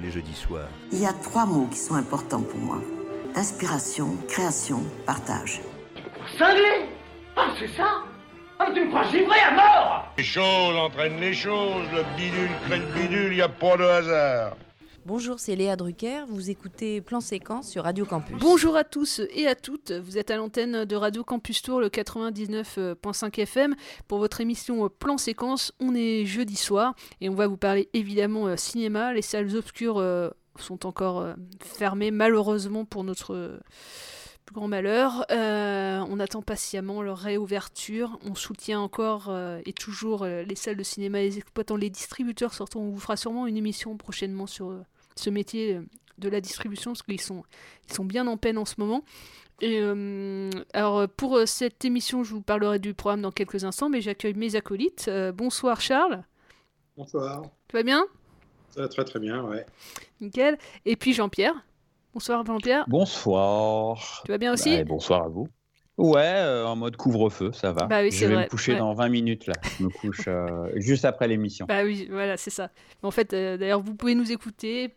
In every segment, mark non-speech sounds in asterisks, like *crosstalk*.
Tous les jeudis soirs. Il y a trois mots qui sont importants pour moi. Inspiration, création, partage. Cinglé Ah c'est ça Ah tu me crois givré à mort Les choses entraînent les choses, le bidule crée le bidule, y a pas de hasard. Bonjour, c'est Léa Drucker, vous écoutez Plan Séquence sur Radio Campus. Bonjour à tous et à toutes, vous êtes à l'antenne de Radio Campus Tour, le 99.5 FM, pour votre émission Plan Séquence. On est jeudi soir et on va vous parler évidemment euh, cinéma. Les salles obscures euh, sont encore euh, fermées malheureusement pour notre plus grand malheur. Euh, on attend patiemment leur réouverture. On soutient encore euh, et toujours euh, les salles de cinéma les exploitants, les distributeurs. Surtout, on vous fera sûrement une émission prochainement sur ce métier de la distribution parce qu'ils sont, ils sont bien en peine en ce moment. Et alors pour cette émission, je vous parlerai du programme dans quelques instants, mais j'accueille mes acolytes. Bonsoir Charles, Bonsoir. tu vas bien? Ça va très très bien, ouais. Nickel. Et puis Jean-Pierre. Bonsoir Jean-Pierre. Bonsoir. Tu vas bien aussi? Bah, bonsoir à vous. Ouais, euh, en mode couvre-feu, ça va. Bah oui, je vais vrai, me coucher ouais. dans 20 minutes là. Je me couche euh, *laughs* juste après l'émission. Bah oui, voilà, c'est ça. Mais En fait, euh, d'ailleurs, vous pouvez nous écouter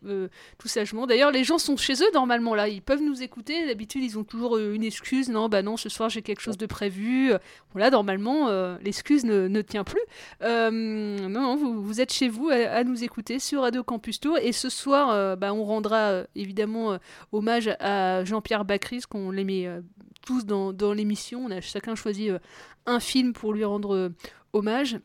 tout sagement. D'ailleurs, les gens sont chez eux normalement là. Ils peuvent nous écouter. D'habitude, ils ont toujours une excuse. Non, bah non, ce soir j'ai quelque chose de prévu. Bon là, normalement, l'excuse ne, ne tient plus. Non, non, vous, vous êtes chez vous à, à nous écouter sur Radio Campus Tour. Et ce soir, bah, on rendra évidemment hommage à Jean-Pierre parce qu'on l'aimait euh, tous dans, dans l'émission. On a chacun choisi euh, un film pour lui rendre euh, hommage.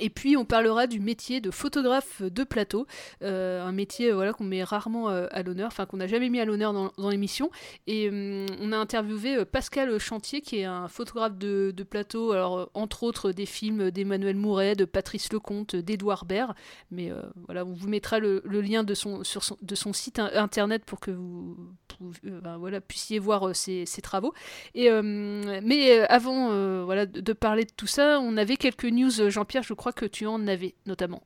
Et puis on parlera du métier de photographe de plateau, euh, un métier euh, voilà qu'on met rarement euh, à l'honneur, enfin qu'on n'a jamais mis à l'honneur dans, l'émission. Et hum, on a interviewé Pascal Chantier qui est un photographe de, plateau, alors entre autres des films d'Emmanuel Mouret, de Patrice Lecomte, d'Edouard Baird. Mais voilà, on vous mettra le, lien de son, sur son, de son site in- internet pour que vous ben, voilà, puissiez voir ses, travaux. Et, euh, mais avant voilà, de, de parler de tout ça, on avait quelques news, Jean-Pierre, je crois que tu en avais notamment.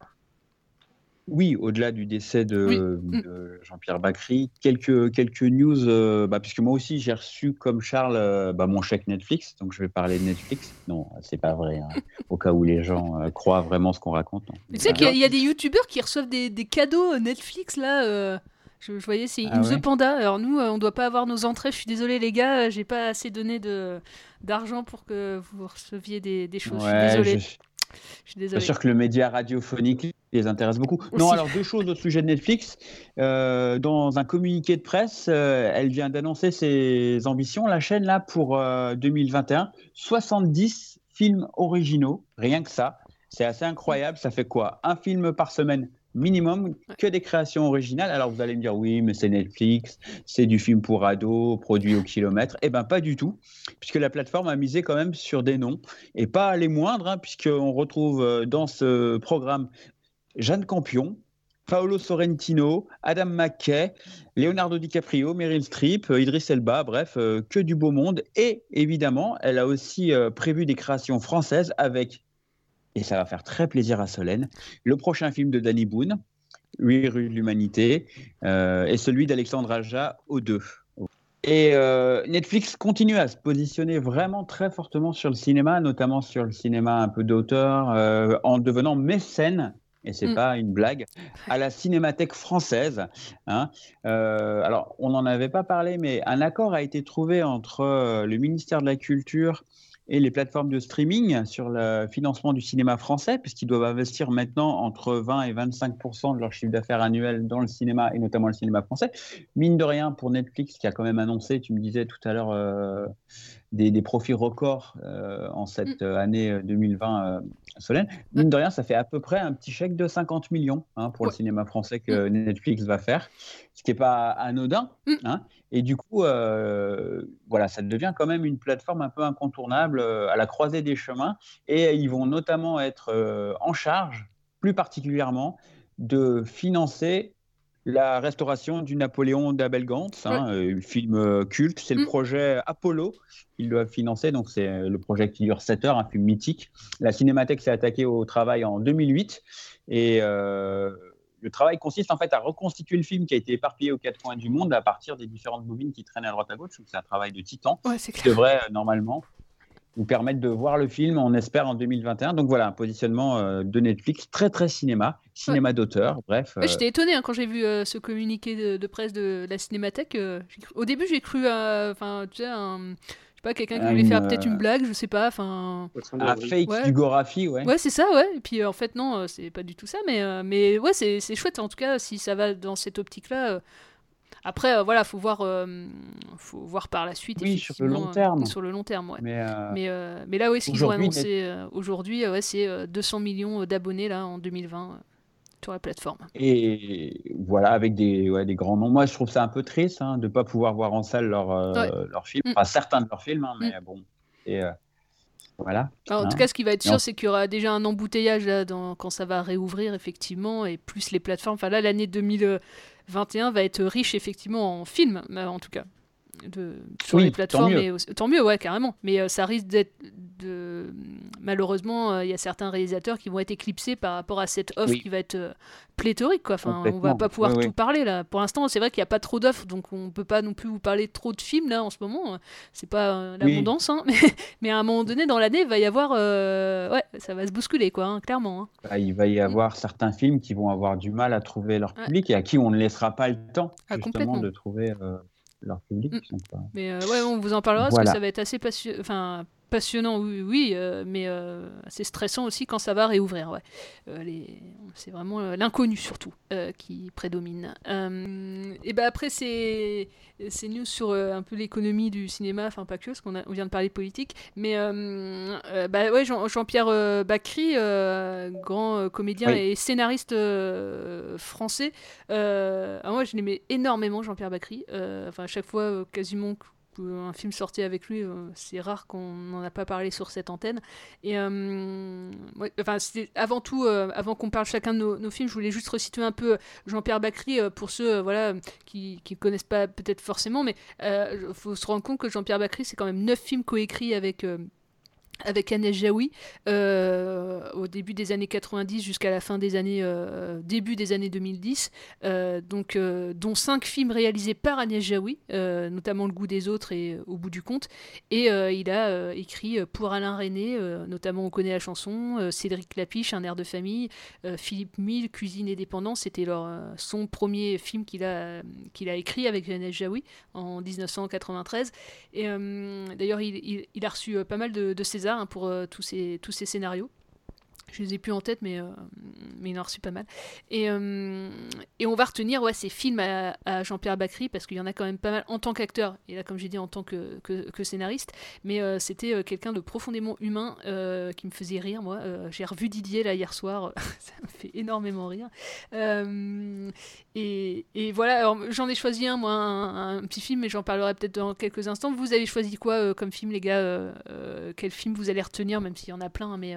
Oui, au-delà du décès de, Oui. de Jean-Pierre Bacry, quelques, quelques news, euh, bah, puisque moi aussi j'ai reçu comme Charles euh, bah, mon chèque Netflix, donc je vais parler de Netflix. Non, c'est pas vrai, hein, *laughs* au cas où les gens euh, croient vraiment ce qu'on raconte. non. Mais tu sais qu'il y, a- il y a des youtubeurs qui reçoivent des, des cadeaux euh, Netflix là. je, je voyais, c'est Ah In the Panda. Alors nous, on doit pas avoir nos entrées. Je suis désolé les gars, j'ai pas assez donné de d'argent pour que vous receviez des, des choses. je suis Ouais, je- Je suis Bien désolé. sûr que le média radiophonique les intéresse beaucoup. Non, alors deux choses au sujet de Netflix. Euh, dans un communiqué de presse, euh, elle vient d'annoncer ses ambitions, la chaîne là pour euh, 2021, 70 films originaux, rien que ça. C'est assez incroyable. Ça fait quoi? Un film par semaine minimum, que des créations originales. Alors vous allez me dire oui, mais c'est Netflix, c'est du film pour ados, produit au kilomètre. Eh ben pas du tout, puisque la plateforme a misé quand même sur des noms et pas les moindres, hein, puisqu'on retrouve euh, dans ce programme Jeanne Campion, Paolo Sorrentino, Adam McKay, Leonardo DiCaprio, Meryl Streep, euh, Idris Elba, bref, euh, que du beau monde. Et évidemment, elle a aussi prévu des créations françaises avec, et ça va faire très plaisir à Solène, le prochain film de Danny Boone, 8 rues de l'humanité, euh, et celui d'Alexandre Aja au 2. Et euh, Netflix continue à se positionner vraiment très fortement sur le cinéma, notamment sur le cinéma un peu d'auteur, euh, en devenant mécène, et c'est Mm. pas une blague, à la Cinémathèque française. hein. Euh, alors, on n'en avait pas parlé, mais un accord a été trouvé entre euh, le ministère de la Culture et les plateformes de streaming sur le financement du cinéma français, puisqu'ils doivent investir maintenant entre 20 et 25% de leur chiffre d'affaires annuel dans le cinéma, et notamment le cinéma français. Mine de rien, pour Netflix, qui a quand même annoncé, tu me disais tout à l'heure, euh, des, des, profits records euh, en cette mm. année 2020, euh, Solène, mine de rien, ça fait à peu près un petit chèque de 50 millions hein, pour ouais. le cinéma français que mm. Netflix va faire, ce qui n'est pas anodin. Mm. Hein. Et du coup, euh, voilà, ça devient quand même une plateforme un peu incontournable euh, à la croisée des chemins. Et ils vont notamment être euh, en charge, plus particulièrement, de financer la restauration du Napoléon d'Abel Gantz, hein, ouais. film culte. C'est le projet Apollo qu'ils doivent financer. Donc, c'est le projet qui dure 7 heures, un film mythique. La Cinémathèque s'est attaquée au travail en 2008. Et euh, le travail consiste en fait à reconstituer le film qui a été éparpillé aux quatre coins du monde à partir des différentes bobines qui traînent à droite à gauche. C'est un travail de titan ouais, qui devrait euh, normalement vous permettre de voir le film, on espère, en 2021. Donc voilà, un positionnement euh, de Netflix très très cinéma, cinéma ouais. d'auteur, bref. Euh... J'étais étonné hein, quand j'ai vu euh, ce communiqué de, de, presse de, la Cinémathèque. Cru... Au début, j'ai cru, enfin, tu sais, un pas quelqu'un qui voulait faire peut-être une blague, je sais pas, enfin un fake ouais. Gorafi, ouais. Ouais, c'est ça, ouais. Et puis en fait non, c'est pas du tout ça, mais euh, mais ouais, c'est chouette en tout cas si ça va dans cette optique-là. Euh... Après, euh, voilà, faut voir, euh, faut voir par la suite. Oui, sur le long terme. sur le long terme, ouais. Mais, mais, mais, là, oui, ce qu'ils ont annoncé aujourd'hui, ouais, c'est 200 millions d'abonnés là en 2020 sur la plateforme. Et voilà, avec des, ouais, des grands noms. Moi, je trouve ça un peu triste hein, de ne pas pouvoir voir en salle leurs euh, ouais. leur films, mm. enfin certains de leurs films, hein, mais mm. bon. Et, euh, voilà. Alors, en hein. tout cas, ce qui va être sûr, c'est qu'il y aura déjà un embouteillage là, dans, quand ça va réouvrir, effectivement, et plus les plateformes. Enfin, là, l'année 2021 va être riche, effectivement, en films, en tout cas. De, sur oui, les plateformes. Tant mieux. Tant mieux, ouais, carrément. Mais euh, ça risque d'être. De... Malheureusement, il euh, y a certains réalisateurs qui vont être éclipsés par rapport à cette offre oui. qui va être euh, pléthorique. Quoi. Enfin, on va pas pouvoir oui, tout parler là. Pour l'instant, c'est vrai qu'il n'y a pas trop d'offres, donc on peut pas non plus vous parler trop de films là en ce moment. C'est pas l'abondance, hein. *laughs* mais, mais, à un moment donné dans l'année, il va y avoir. ouais, ça va se bousculer, quoi, hein, clairement. Hein. Bah, il va y avoir mmh. certains films qui vont avoir du mal à trouver leur public et à qui on ne laissera pas le temps ah, justement de trouver leur public. Mmh. Pas... Mais euh, ouais, on vous en parlera voilà. parce que ça va être assez passionnant. Enfin, passionnant, oui, oui euh, mais euh, assez stressant aussi quand ça va réouvrir. Ouais. Euh, les... C'est vraiment l'inconnu surtout qui prédomine. et ben après, c'est ces news sur un peu l'économie du cinéma, enfin pas que, parce qu'on on vient de parler de politique, mais bah, ouais, Jean-Pierre Jean Bacry, grand comédien oui. et scénariste français. moi, je l'aimais énormément, Jean-Pierre Bacry. Enfin, à chaque fois, quasiment un film sorti avec lui, euh, c'est rare qu'on n'en a pas parlé sur cette antenne. Et euh, avant tout, euh, avant qu'on parle chacun de nos, nos, films, je voulais juste resituer un peu Jean-Pierre Bacry pour ceux voilà, qui ne connaissent pas peut-être forcément, mais il faut se rendre compte que Jean-Pierre Bacry, c'est quand même neuf films coécrits avec avec Agnès Jaoui euh, au début des années 90 jusqu'à la fin des années euh, début des années 2010 euh, donc dont cinq films réalisés par Agnès Jaoui notamment Le goût des autres et Au bout du compte. Et il a écrit pour Alain René notamment on connaît la chanson Cédric Lapiche Un air de famille Philippe Mille Cuisine et dépendance. C'était son premier film qu'il a qu'il a écrit avec Agnès Jaoui en 1993 et d'ailleurs il, il, il, a reçu pas mal de, de ses Hein, pour euh, tous, ces, tous ces scénarios. Je les ai plus en tête, mais, euh, mais il en a reçu pas mal. Et, euh, et on va retenir ouais, ces films à, Jean-Pierre Bacry, parce qu'il y en a quand même pas mal en tant qu'acteur, et là, comme j'ai dit, en tant que, que, scénariste. Mais euh, c'était quelqu'un de profondément humain qui me faisait rire, moi. j'ai revu Didier là hier soir, *laughs* ça me fait énormément rire. Et, et, voilà, j'en ai choisi un, moi, un, un petit film, mais j'en parlerai peut-être dans quelques instants. Vous avez choisi quoi comme film, les gars Quel film vous allez retenir, même s'il y en a plein, mais.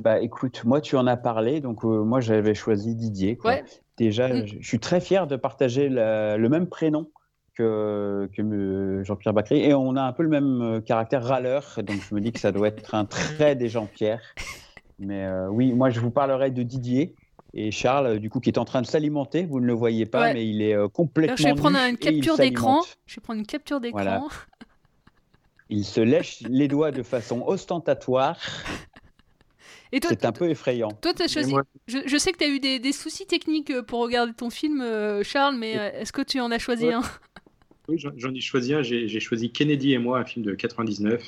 Bah écoute, moi tu en as parlé, donc euh, moi j'avais choisi Didier. Quoi. Ouais. Déjà, mmh. je, suis très fier de partager la, le même prénom que, que Jean-Pierre Bacry et on a un peu le même euh, caractère râleur, donc je me dis que ça doit être un trait des Jean-Pierre. Mais euh, oui, moi je vous parlerai de Didier. Et Charles, du coup, qui est en train de s'alimenter, vous ne le voyez pas, ouais. mais il est complètement. Alors, je vais prendre une capture d'écran. Je vais prendre une capture d'écran. Voilà. *laughs* Il se lèche les doigts de façon ostentatoire. C'est un peu effrayant. Toi, tu as choisi. Moi... Je, je, sais que tu as eu des, des, soucis techniques euh, pour regarder ton film, euh, Charles, mais euh, est-ce que tu en as choisi ouais. un? Oui, j'en ai choisi un. J'ai choisi Kennedy et moi, un film de 99.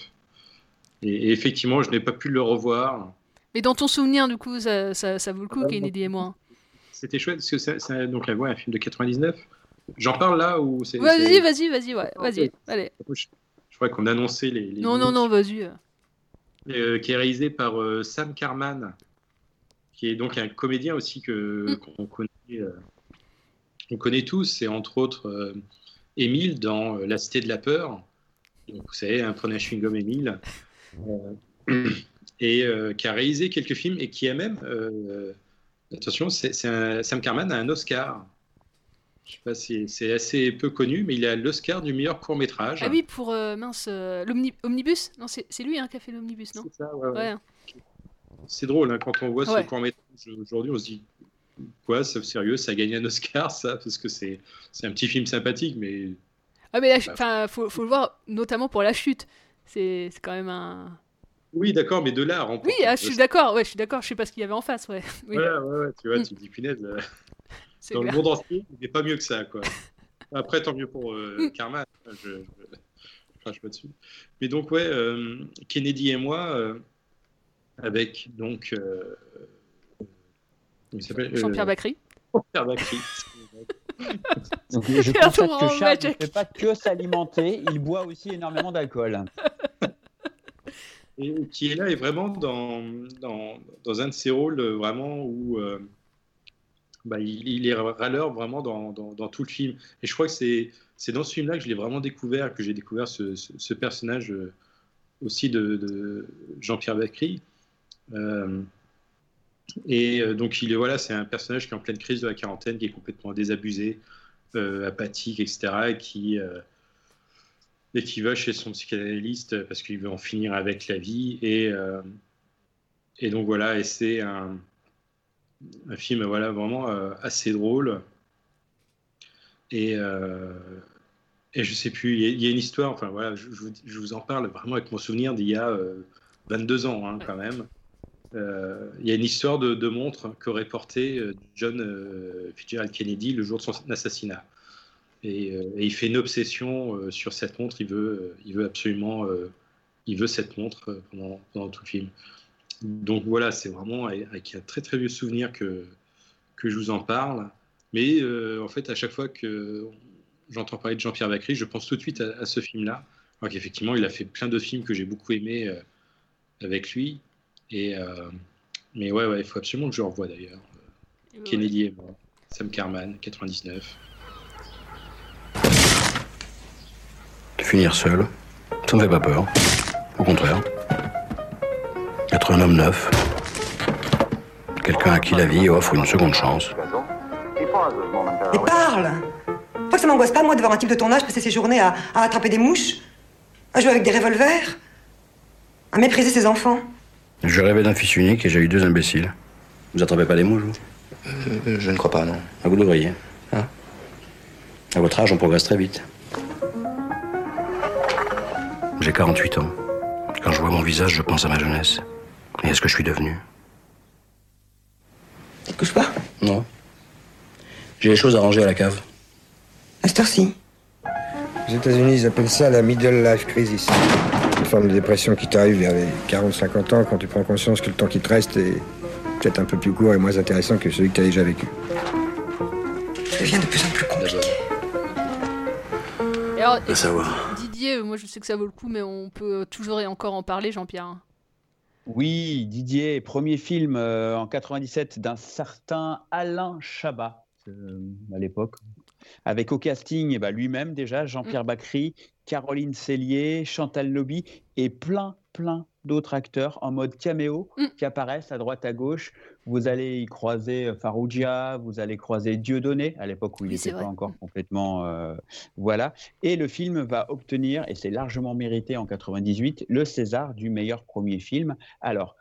Et, et effectivement, je n'ai pas pu le revoir. Mais dans ton souvenir, du coup, ça, ça, ça vaut le coup, Ah, Kennedy et moi. C'était chouette parce que c'est c'est- donc ouais, un film de 99. J'en parle là ou c'est Vas-y, vas-y, vas-y, ouais, vas-y, allez. Je, je crois qu'on annonçait les. les Non, non, non, vas-y. Euh, qui est réalisé par euh, Sam Carman, qui est donc un comédien aussi que Mm. qu'on connaît, euh, on connaît tous. C'est entre autres Émile dans La Cité de la peur. Donc, vous savez, un prenez un chewing-gum Émile. Euh, *clears throat* et qui a réalisé quelques films et qui a même, attention, c'est, c'est un- Sam Carman a un Oscar. Je sais pas si c'est assez peu connu, mais il a l'Oscar du meilleur court métrage. Ah oui, pour, euh, mince, euh, l'omni- Omnibus Non, c'est lui hein, qui a fait l'Omnibus, non? C'est ça, ouais, ouais. Ouais. C'est drôle hein, quand on voit ce court métrage aujourd'hui, on se dit quoi, c'est sérieux, ça a gagné un Oscar, ça, parce que c'est un petit film sympathique, mais Ah, mais la enfin, faut, faut le voir, notamment pour la chute. C'est c'est quand même un. oui, d'accord, mais de là remporter Oui, ah, je suis d'accord, ouais, je suis d'accord, je sais pas ce qu'il y avait en face, ouais. Oui. Voilà, ouais, ouais, tu vois, Mm. tu te dis punaise, euh, dans clair. le monde entier, il n'est pas mieux que ça, quoi. *laughs* Après, tant mieux pour euh, Mm. Karma, je, je, je crache pas dessus. Mais donc, ouais, euh, Kennedy et moi, euh, avec donc. euh, il s'appelle Jean-Pierre Euh, Bacry. Jean-Pierre Bacry. *laughs* Donc, je constate que Charles ne fait pas que s'alimenter, il boit aussi énormément d'alcool. et qui est là et vraiment dans, dans, dans un de ses rôles vraiment où euh, bah, il, il est râleur vraiment dans, tout le film. Et je crois que c'est dans ce film-là que je l'ai vraiment découvert, que j'ai découvert ce, personnage euh, aussi de, Jean-Pierre Bacry. Euh, et euh, donc voilà, c'est un personnage qui est en pleine crise de la quarantaine, qui est complètement désabusé, euh, apathique, etc. Et qui va chez son psychanalyste parce qu'il veut en finir avec la vie. Et, et donc voilà, et c'est un, un film voilà, vraiment euh, assez drôle. Et, euh, et je sais plus, il y, a- une histoire, enfin voilà, je, vous, en parle vraiment avec mon souvenir d'il y a euh, 22 ans hein, quand même. Euh, il y a une histoire de, montre qu'aurait porté euh, John euh, Fitzgerald Kennedy le jour de son assassinat. Et, euh, il fait une obsession euh, sur cette montre. Il veut, euh, il veut absolument, euh, il veut cette montre euh, pendant tout le film. Donc voilà, c'est vraiment avec un très très vieux souvenir que que je vous en parle. Mais euh, en fait, à chaque fois que j'entends parler de Jean-Pierre Bacry, je pense tout de suite à, à ce film-là. Alors qu'effectivement, il a fait plein de films que j'ai beaucoup aimés euh, avec lui. Et euh, mais ouais, ouais, il faut absolument que je le revoie d'ailleurs. Euh, Kennedy et moi, Sam Carman, 99. Finir seul, ça me fait pas peur. Au contraire. Être un homme neuf. Quelqu'un à qui la vie offre une seconde chance. Mais parle Pas que ça m'angoisse pas, moi, de voir un type de ton âge passer ses journées à, à attraper des mouches, à jouer avec des revolvers, à mépriser ses enfants. Je rêvais d'un fils unique et j'ai eu deux imbéciles. Vous attrapez pas des mouches, vous? Euh, Je ne crois pas, non. Ah, vous devriez. Hein? À votre âge, on progresse très vite. J'ai 48 ans. Quand je vois mon visage, je pense à ma jeunesse. Et à ce que je suis devenu. Tu te couches pas Non. J'ai les choses à ranger à la cave. À cette heure-ci. Aux États-Unis, ils appellent ça la middle life crisis. Une forme de dépression qui t'arrive vers les 40-50 ans quand tu prends conscience que le temps qui te reste est peut-être un peu plus court et moins intéressant que celui que tu as déjà vécu. Ça devient de plus en plus compliqué. Et alors, À savoir. Didier, moi je sais que ça vaut le coup, mais on peut toujours et encore en parler, Jean-Pierre. Oui, Didier, premier film euh, en 97 d'un certain Alain Chabat euh, à l'époque, avec au casting eh ben, lui-même déjà, Jean-Pierre Bacry, Caroline Cellier, Chantal Lobby et plein, plein d'autres acteurs en mode caméo qui apparaissent à droite à gauche. Vous allez y croiser euh, Farougia, vous allez croiser Dieudonné, à l'époque où il Oui, n'était pas encore complètement... euh, voilà. Et le film va obtenir, et c'est largement mérité en 98, le César du meilleur premier film. Alors,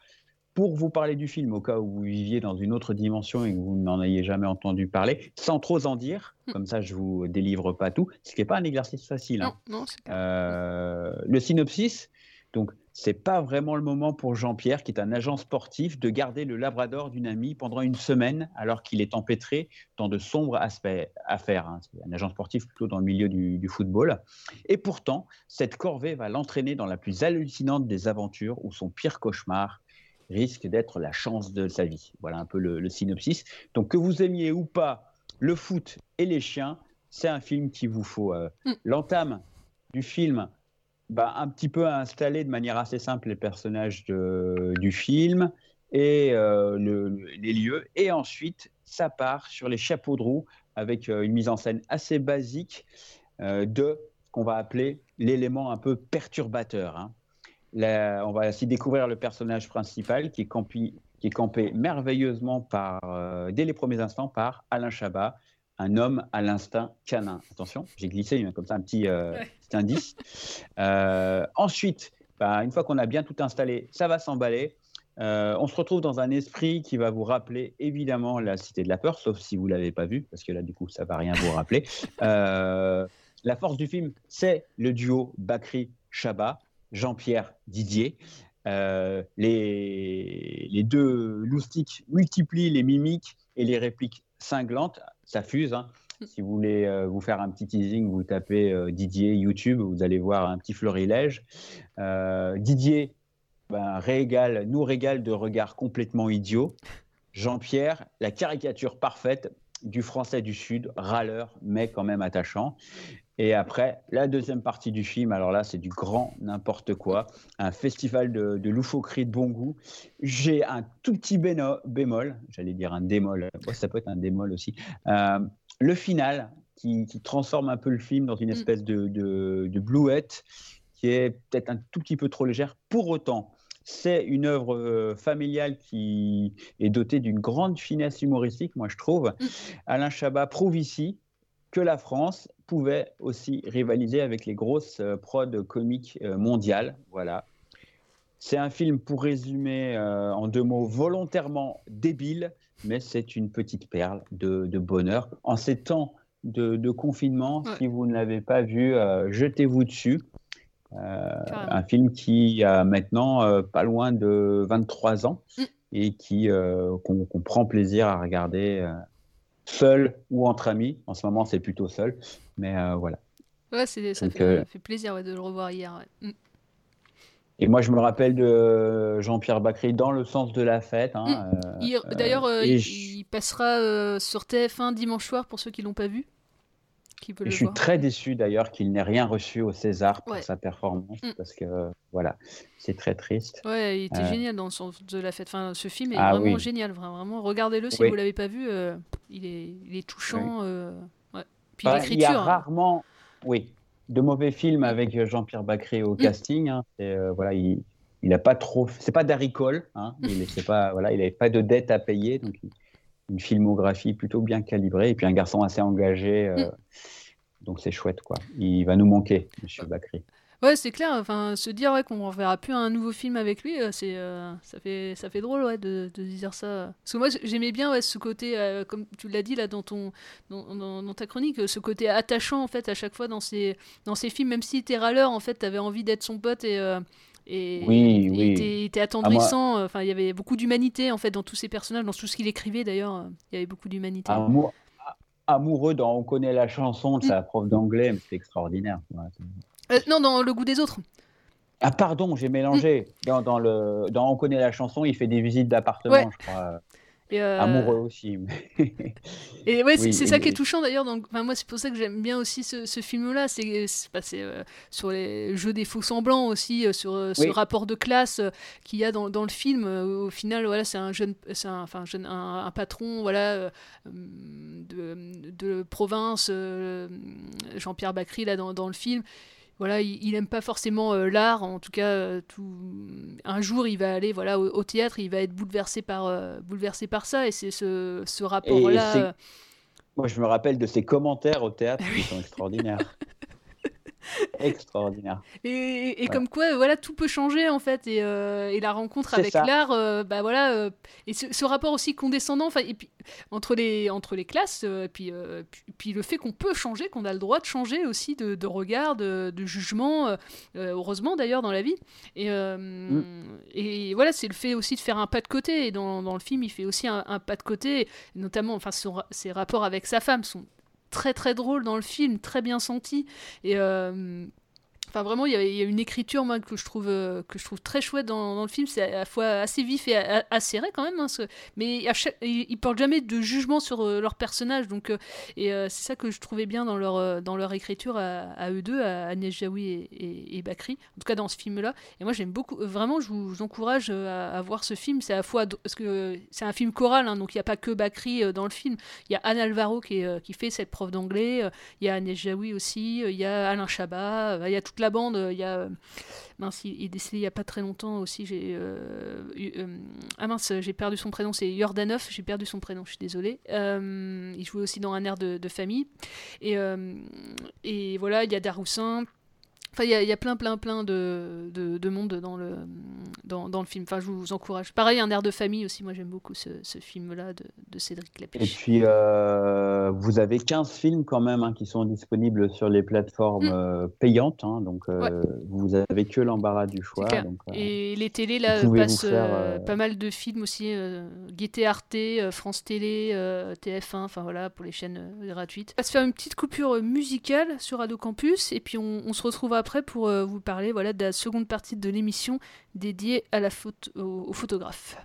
pour vous parler du film, au cas où vous viviez dans une autre dimension et que vous n'en ayez jamais entendu parler, sans trop en dire, comme ça je vous délivre pas tout, ce qui n'est pas un exercice facile. hein. Non, non, c'est Euh, le synopsis, Donc, c'est pas vraiment le moment pour Jean-Pierre, qui est un agent sportif, de garder le labrador d'une amie pendant une semaine alors qu'il est empêtré dans de sombres aspects affaires. Hein. C'est un agent sportif plutôt dans le milieu du, du football. Et pourtant, cette corvée va l'entraîner dans la plus hallucinante des aventures où son pire cauchemar risque d'être la chance de sa vie. Voilà un peu le, le synopsis. Donc, que vous aimiez ou pas le foot et les chiens, c'est un film qu'il vous faut. euh, L'entame du film bah, un petit peu installer de manière assez simple les personnages du film et euh, le- le- les lieux. Et ensuite, ça part sur les chapeaux de roue avec euh, une mise en scène assez basique euh, de ce qu'on va appeler l'élément un peu perturbateur. hein. On va ainsi découvrir le personnage principal qui est, qui est campé merveilleusement par, dès les premiers instants par Alain Chabat, un homme à l'instinct canin. Attention, j'ai glissé hein, comme ça un petit, euh, petit indice. Euh, ensuite, bah, une fois qu'on a bien tout installé, ça va s'emballer. Euh, on se retrouve dans un esprit qui va vous rappeler évidemment la Cité de la Peur, sauf si vous ne l'avez pas vu, parce que là, du coup, ça va rien vous rappeler. *laughs* La force du film, c'est le duo Bakri-Chabat, Jean-Pierre Didier. Euh, les, les deux loustiques multiplient les mimiques et les répliques cinglantes. Ça fuse. hein. Si vous voulez euh, vous faire un petit teasing, vous tapez euh, Didier YouTube, vous allez voir un petit florilège. Euh, Didier ben, régale, nous régale de regards complètement idiots. Jean-Pierre, la caricature parfaite du français du Sud, râleur, mais quand même attachant. Et après, la deuxième partie du film, alors là, c'est du grand n'importe quoi, un festival de, de loufoquerie de bon goût. J'ai un tout petit béno- bémol, j'allais dire un démol, Ouais, ça peut être un démol aussi. Euh, le final, qui, qui transforme un peu le film dans une espèce de, de, de blouette, qui est peut-être un tout petit peu trop légère. Pour autant, c'est une œuvre euh, familiale qui est dotée d'une grande finesse humoristique, moi je trouve. Alain Chabat prouve ici que la France pouvait aussi rivaliser avec les grosses euh, prods comiques euh, mondiales. Voilà. C'est un film, pour résumer euh, en deux mots, volontairement débile, mais c'est une petite perle de, de bonheur. En ces temps de, de confinement, si vous ne l'avez pas vu, euh, jetez-vous dessus. Euh, un film qui a maintenant pas loin de 23 ans et qui qu'on prend plaisir à regarder seul ou entre amis. En ce moment, c'est plutôt seul, mais euh, voilà. Ouais, ça Donc, fait, euh, fait plaisir ouais, de le revoir hier. ouais. Mm. Et moi, je me rappelle de Jean-Pierre Bacry dans le sens de la fête. hein, Il- euh, D'ailleurs, il, je- il passera sur TF1 dimanche soir pour ceux qui l'ont pas vu. Qui veulent Et le je suis voir. très déçu d'ailleurs qu'il n'ait rien reçu au César pour Ouais. sa performance Mm. parce que voilà, c'est très triste. Ouais, il était Euh, génial dans le sens de la fête. Enfin, ce film est Ah vraiment oui. génial. vra- Vraiment, regardez-le si Oui. vous l'avez pas vu. euh, il, est, il est touchant. euh, ouais. Puis Bah, il y a l'écriture. hein. rarement, oui, de mauvais films avec euh, Jean-Pierre Bacry au Mm. casting. hein. Euh, voilà, il, il a pas trop, c'est pas Darry Cole, hein, il c'est pas, voilà, il n'avait pas de dette à payer, donc il- une filmographie plutôt bien calibrée et puis un garçon assez engagé. euh, Mm. Donc c'est chouette quoi. Il va nous manquer, Monsieur Bacry. Ouais, c'est clair. Enfin, se dire ouais, qu'on ne reverra plus un nouveau film avec lui, euh, c'est euh, ça fait ça fait drôle ouais, de, de dire ça. Parce que moi, j'aimais bien ouais, ce côté, euh, comme tu l'as dit là dans ton dans, dans- dans ta chronique, ce côté attachant en fait à chaque fois dans ces dans ces films, même si était râleur, en fait, t'avais envie d'être son pote et euh, et Oui, t'es- t'es Ah, attendrissant. euh, Enfin, il y avait beaucoup d'humanité en fait dans tous ces personnages, dans tout ce qu'il écrivait d'ailleurs. euh, Il y avait beaucoup d'humanité. Amour- amoureux dans On connaît la chanson Mm. de sa prof d'anglais, c'est extraordinaire. Euh, non, dans le goût des autres. Ah pardon, j'ai mélangé. Dans, dans le, dans On connaît la chanson, il fait des visites d'appartements, Ouais. je crois. Et, euh, Amoureux aussi. mais- *laughs* Et ouais, c'est Oui, c'est et- ça qui est touchant d'ailleurs. Donc, enfin, moi, c'est pour ça que j'aime bien aussi ce, ce film-là. C'est c'est- c'est, euh, sur les jeux des faux semblants aussi, euh, sur euh, ce Oui. rapport de classe qu'il y a dans, dans le film. Au final, voilà, c'est un jeune, c'est un, enfin, jeune, un, un patron, voilà, de, de province, Jean-Pierre Bacry là dans, dans le film. Voilà, il, il aime pas forcément euh, l'art, en tout cas, euh, tout... un jour il va aller voilà au, au théâtre, il va être bouleversé par euh, bouleversé par ça, et c'est ce, ce rapport-là. Moi, je me rappelle de ses commentaires au théâtre qui sont extraordinaires. *laughs* *laughs* Extraordinaire. Et, et comme quoi, voilà, tout peut changer en fait. Et, euh, et la rencontre avec l'art, euh, bah voilà. euh, et ce, ce rapport aussi condescendant, enfin, et puis entre les entre les classes, euh, et puis, euh, puis puis le fait qu'on peut changer, qu'on a le droit de changer aussi de, de regard, de, de jugement. euh, euh, heureusement d'ailleurs dans la vie. Et euh, et voilà, c'est le fait aussi de faire un pas de côté. Et dans, dans le film, il fait aussi un, un pas de côté, notamment, enfin, son ses rapports avec sa femme sont très très drôles dans le film, très bien sentis. Et euh, Enfin, vraiment, il y, a, une écriture moi, que, je trouve, euh, que je trouve très chouette dans, le film. C'est à la fois assez vif et a- a- acéré quand même. hein, mais ils, ils portent jamais de jugement sur euh, leur personnage. Donc, euh, et euh, c'est ça que je trouvais bien dans leur, dans leur écriture à, à eux deux, à Agnès Jaoui et, Bakri. En tout cas, dans ce film-là. Et moi, j'aime beaucoup. Vraiment, je vous, encourage à, voir ce film. C'est à la fois. Parce que c'est un film choral, hein, donc il n'y a pas que Bakri dans le film. Il y a Anne Alvaro qui, fait cette prof d'anglais. Il y a Agnès Jaoui aussi. Il y a Alain Chabat. Il y a toute la bande. euh, Il y a. euh, Mince, il est décédé il n'y a pas très longtemps aussi. J'ai, euh, eu- ah mince, j'ai perdu son prénom. C'est Jordanov. J'ai perdu son prénom. Je suis désolée. Il jouait aussi dans un air de, famille. Et, et voilà, il y a Daroussin. Enfin, il y, a- il y a plein, plein, plein de, de, de monde dans le, dans, dans le film. Enfin, je vous encourage. Pareil, un air de famille aussi. Moi, j'aime beaucoup ce, ce film-là de, de Cédric Et Lapiche. puis, euh, vous avez 15 films quand même hein, qui sont disponibles sur les plateformes Mm. euh, payantes. hein, donc, euh, Ouais. vous avez que l'embarras du choix. Donc, Et les télés, là, passent faire, pas mal de films aussi. Gaieté Arte, France Télé, euh, TF1, enfin voilà, pour les chaînes gratuites. On va se faire une petite coupure musicale sur Radio Campus, et puis on, on se retrouve après pour euh, vous parler voilà, de la seconde partie de l'émission dédiée à la photo, au, photographe.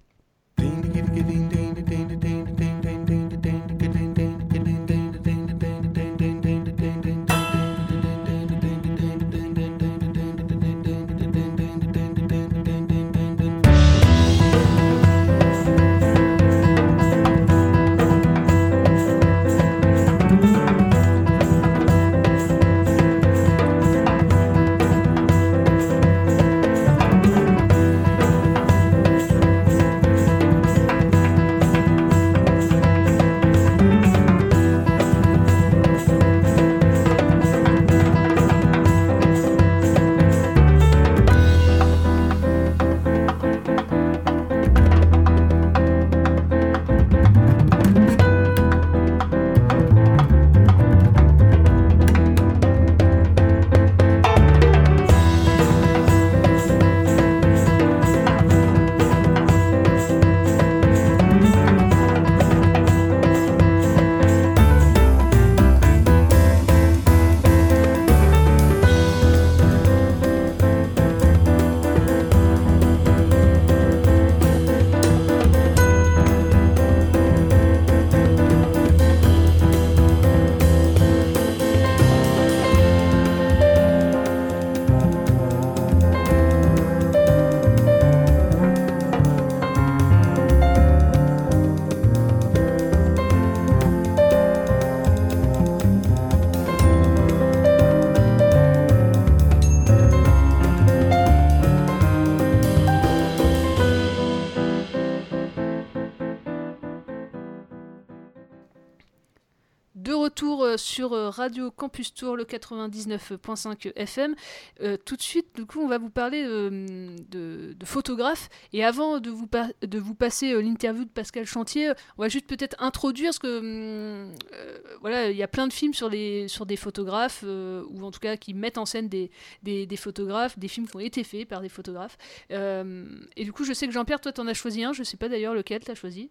Radio Campus Tour, le 99.5 FM. Euh, tout de suite, du coup, on va vous parler euh, de, de photographes. Et avant de vous, pa- de vous passer euh, l'interview de Pascal Chantier, on va juste peut-être introduire ce que. hum, voilà, il y a plein de films sur, sur des photographes, ou en tout cas qui mettent en scène des, des, des photographes, des films qui ont été faits par des photographes. Et du coup, je sais que Jean-Pierre, toi, t'en as choisi un. Je sais pas d'ailleurs lequel t'as choisi.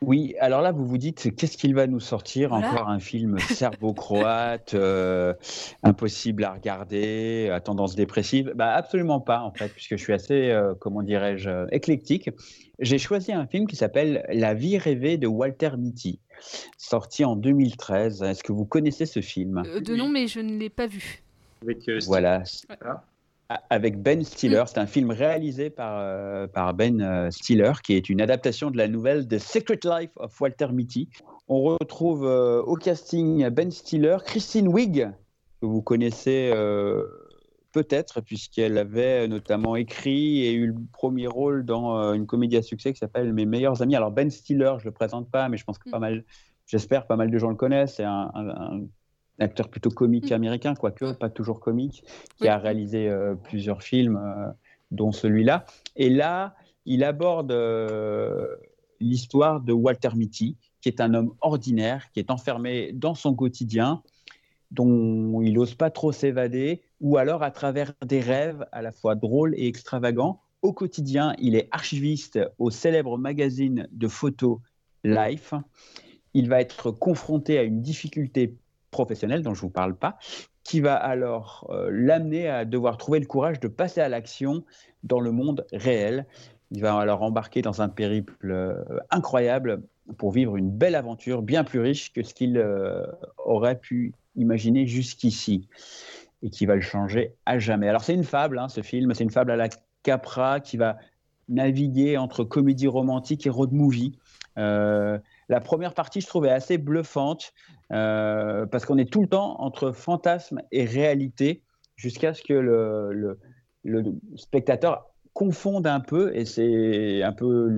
Oui, alors là, vous vous dites, qu'est-ce qu'il va nous sortir Voilà. Encore un film *laughs* serbo-croate, euh, impossible à regarder, à tendance dépressive? Bah, Absolument pas, en fait, puisque je suis assez, euh, comment dirais-je, euh, éclectique. J'ai choisi un film qui s'appelle La vie rêvée de Walter Mitty, sorti en 2013. Est-ce que vous connaissez ce film? De nom, mais je ne l'ai pas vu. Avec, euh, Voilà. Avec Ben Stiller. C'est un film réalisé par, euh, par Ben euh, Stiller, qui est une adaptation de la nouvelle The Secret Life of Walter Mitty. On retrouve euh, au casting Ben Stiller, Christine Wiig, que vous connaissez euh, peut-être, puisqu'elle avait notamment écrit et eu le premier rôle dans une comédie à succès qui s'appelle Mes meilleurs amis. Alors Ben Stiller, je ne le présente pas, mais je pense que pas mal, j'espère, pas mal de gens le connaissent. C'est un, un- un acteur plutôt comique américain, quoique pas toujours comique, qui a réalisé plusieurs films, dont celui-là. Et là, il aborde l'histoire de Walter Mitty, qui est un homme ordinaire, qui est enfermé dans son quotidien, dont il n'ose pas trop s'évader, ou alors à travers des rêves à la fois drôles et extravagants. Au quotidien, il est archiviste au célèbre magazine de photos Life. Il va être confronté à une difficulté professionnelle dont je ne vous parle pas, qui va alors euh, l'amener à devoir trouver le courage de passer à l'action dans le monde réel. Il va alors embarquer dans un périple euh, incroyable pour vivre une belle aventure bien plus riche que ce qu'il euh, aurait pu imaginer jusqu'ici et qui va le changer à jamais. Alors c'est une fable, hein, ce film, c'est une fable à la Capra qui va naviguer entre comédie romantique et road movie. La première partie, je trouvais assez bluffante euh, parce qu'on est tout le temps entre fantasme et réalité jusqu'à ce que le, le, spectateur confonde un peu et c'est un peu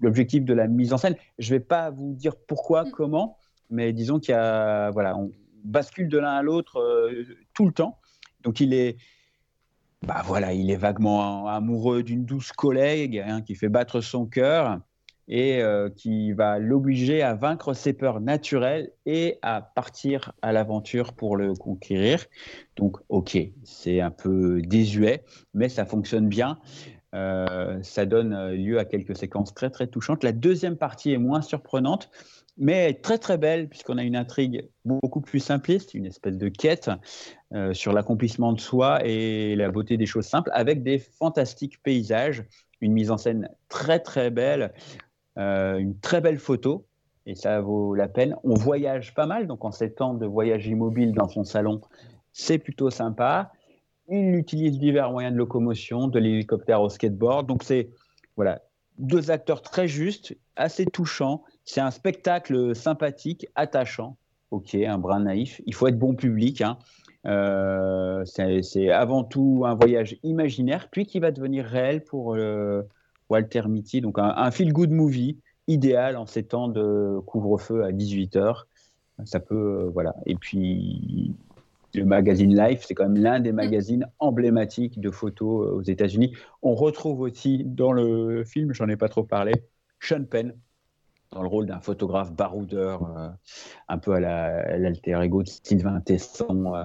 l'objectif de la mise en scène. Je ne vais pas vous dire pourquoi, mm. comment, mais disons qu'il y a voilà, on bascule de l'un à l'autre euh, tout le temps. Donc il est, bah voilà, il est vaguement amoureux d'une douce collègue hein, qui fait battre son cœur et euh, qui va l'obliger à vaincre ses peurs naturelles et à partir à l'aventure pour le conquérir. Donc, ok, c'est un peu désuet, mais ça fonctionne bien. Euh, ça donne lieu à quelques séquences très très touchantes. La deuxième partie est moins surprenante, mais très très belle puisqu'on a une intrigue beaucoup plus simpliste, une espèce de quête euh, sur l'accomplissement de soi et la beauté des choses simples, avec des fantastiques paysages, une mise en scène très très belle, euh, une très belle photo, et ça vaut la peine. On voyage pas mal, donc en ces temps de voyage immobile dans son salon, c'est plutôt sympa. Il utilise divers moyens de locomotion, de l'hélicoptère au skateboard, donc c'est voilà deux acteurs très justes, assez touchants. C'est un spectacle sympathique, attachant. Ok, un brin naïf. Il faut être bon public. Hein. Euh, c'est avant tout un voyage imaginaire, puis qui va devenir réel pour euh, Walter Mitty. Donc un, feel-good movie idéal en ces temps de couvre-feu à 18h. Ça peut, euh, voilà. Et puis, le magazine Life, c'est quand même l'un des magazines emblématiques de photos aux États-Unis. On retrouve aussi dans le film, j'en ai pas trop parlé, Sean Penn, dans le rôle d'un photographe baroudeur, euh, un peu à l'alter ego de Sylvain Tesson, euh,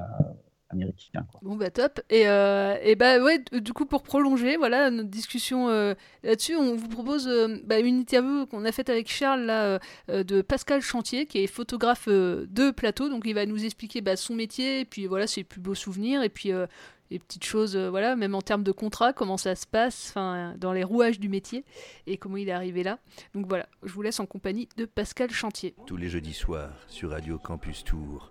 américain. Bon bah top. Et, euh, et bah ouais, du coup pour prolonger, voilà notre discussion euh, là-dessus, on vous propose euh, bah, une interview qu'on a faite avec Charles là de Pascal Chantier, qui est photographe de plateau. Donc il va nous expliquer bah, son métier, et puis voilà ses plus beaux souvenirs, et puis les petites choses, voilà, même en termes de contrat, comment ça se passe, enfin, dans les rouages du métier et comment il est arrivé là. Donc voilà, je vous laisse en compagnie de Pascal Chantier. Tous les jeudis soirs sur Radio Campus Tour,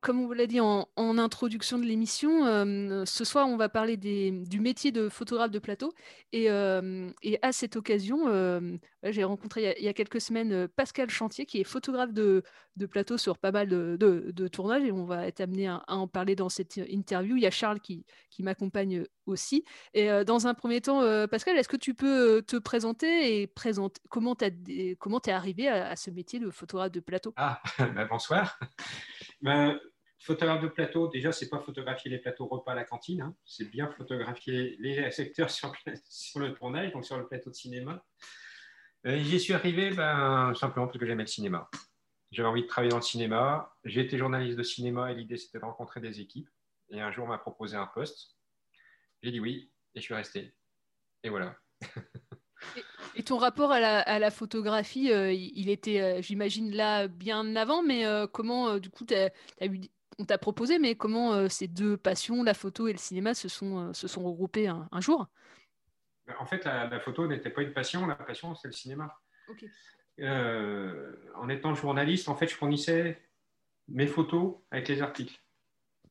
Comme on vous l'a dit en, introduction de l'émission, euh, ce soir on va parler du métier de photographe de plateau. Et, euh, à cette occasion, euh, j'ai rencontré il y, a, quelques semaines Pascal Chantier, qui est photographe de, plateau sur pas mal de, tournages, et on va être amené à, en parler dans cette interview. Il y a Charles qui, m'accompagne aussi. Et dans un premier temps, Pascal, est-ce que tu peux te présenter et comment tu es arrivé à, ce métier de photographe de plateau? Ah, *laughs* bah, bonsoir. *laughs* Ben, photographe de plateau, déjà, c'est pas photographier les plateaux repas à la cantine, hein. c'est bien photographier les secteurs *laughs* sur, le tournage, donc sur le plateau de cinéma. Euh, j'y suis arrivé ben, simplement parce que j'aimais le cinéma. J'avais envie de travailler dans le cinéma. J'ai été journaliste de cinéma et l'idée c'était de rencontrer des équipes. Et un jour, on m'a proposé un poste. J'ai dit oui et je suis resté. Et voilà. *laughs* Et ton rapport à la, photographie, euh, il était, euh, j'imagine, là bien avant, mais comment, du coup, on t'a proposé, mais comment ces deux passions, la photo et le cinéma, se sont, regroupées un, jour? En fait, la, photo n'était pas une passion, la passion, c'est le cinéma. en étant journaliste, en fait, je fournissais mes photos avec les articles.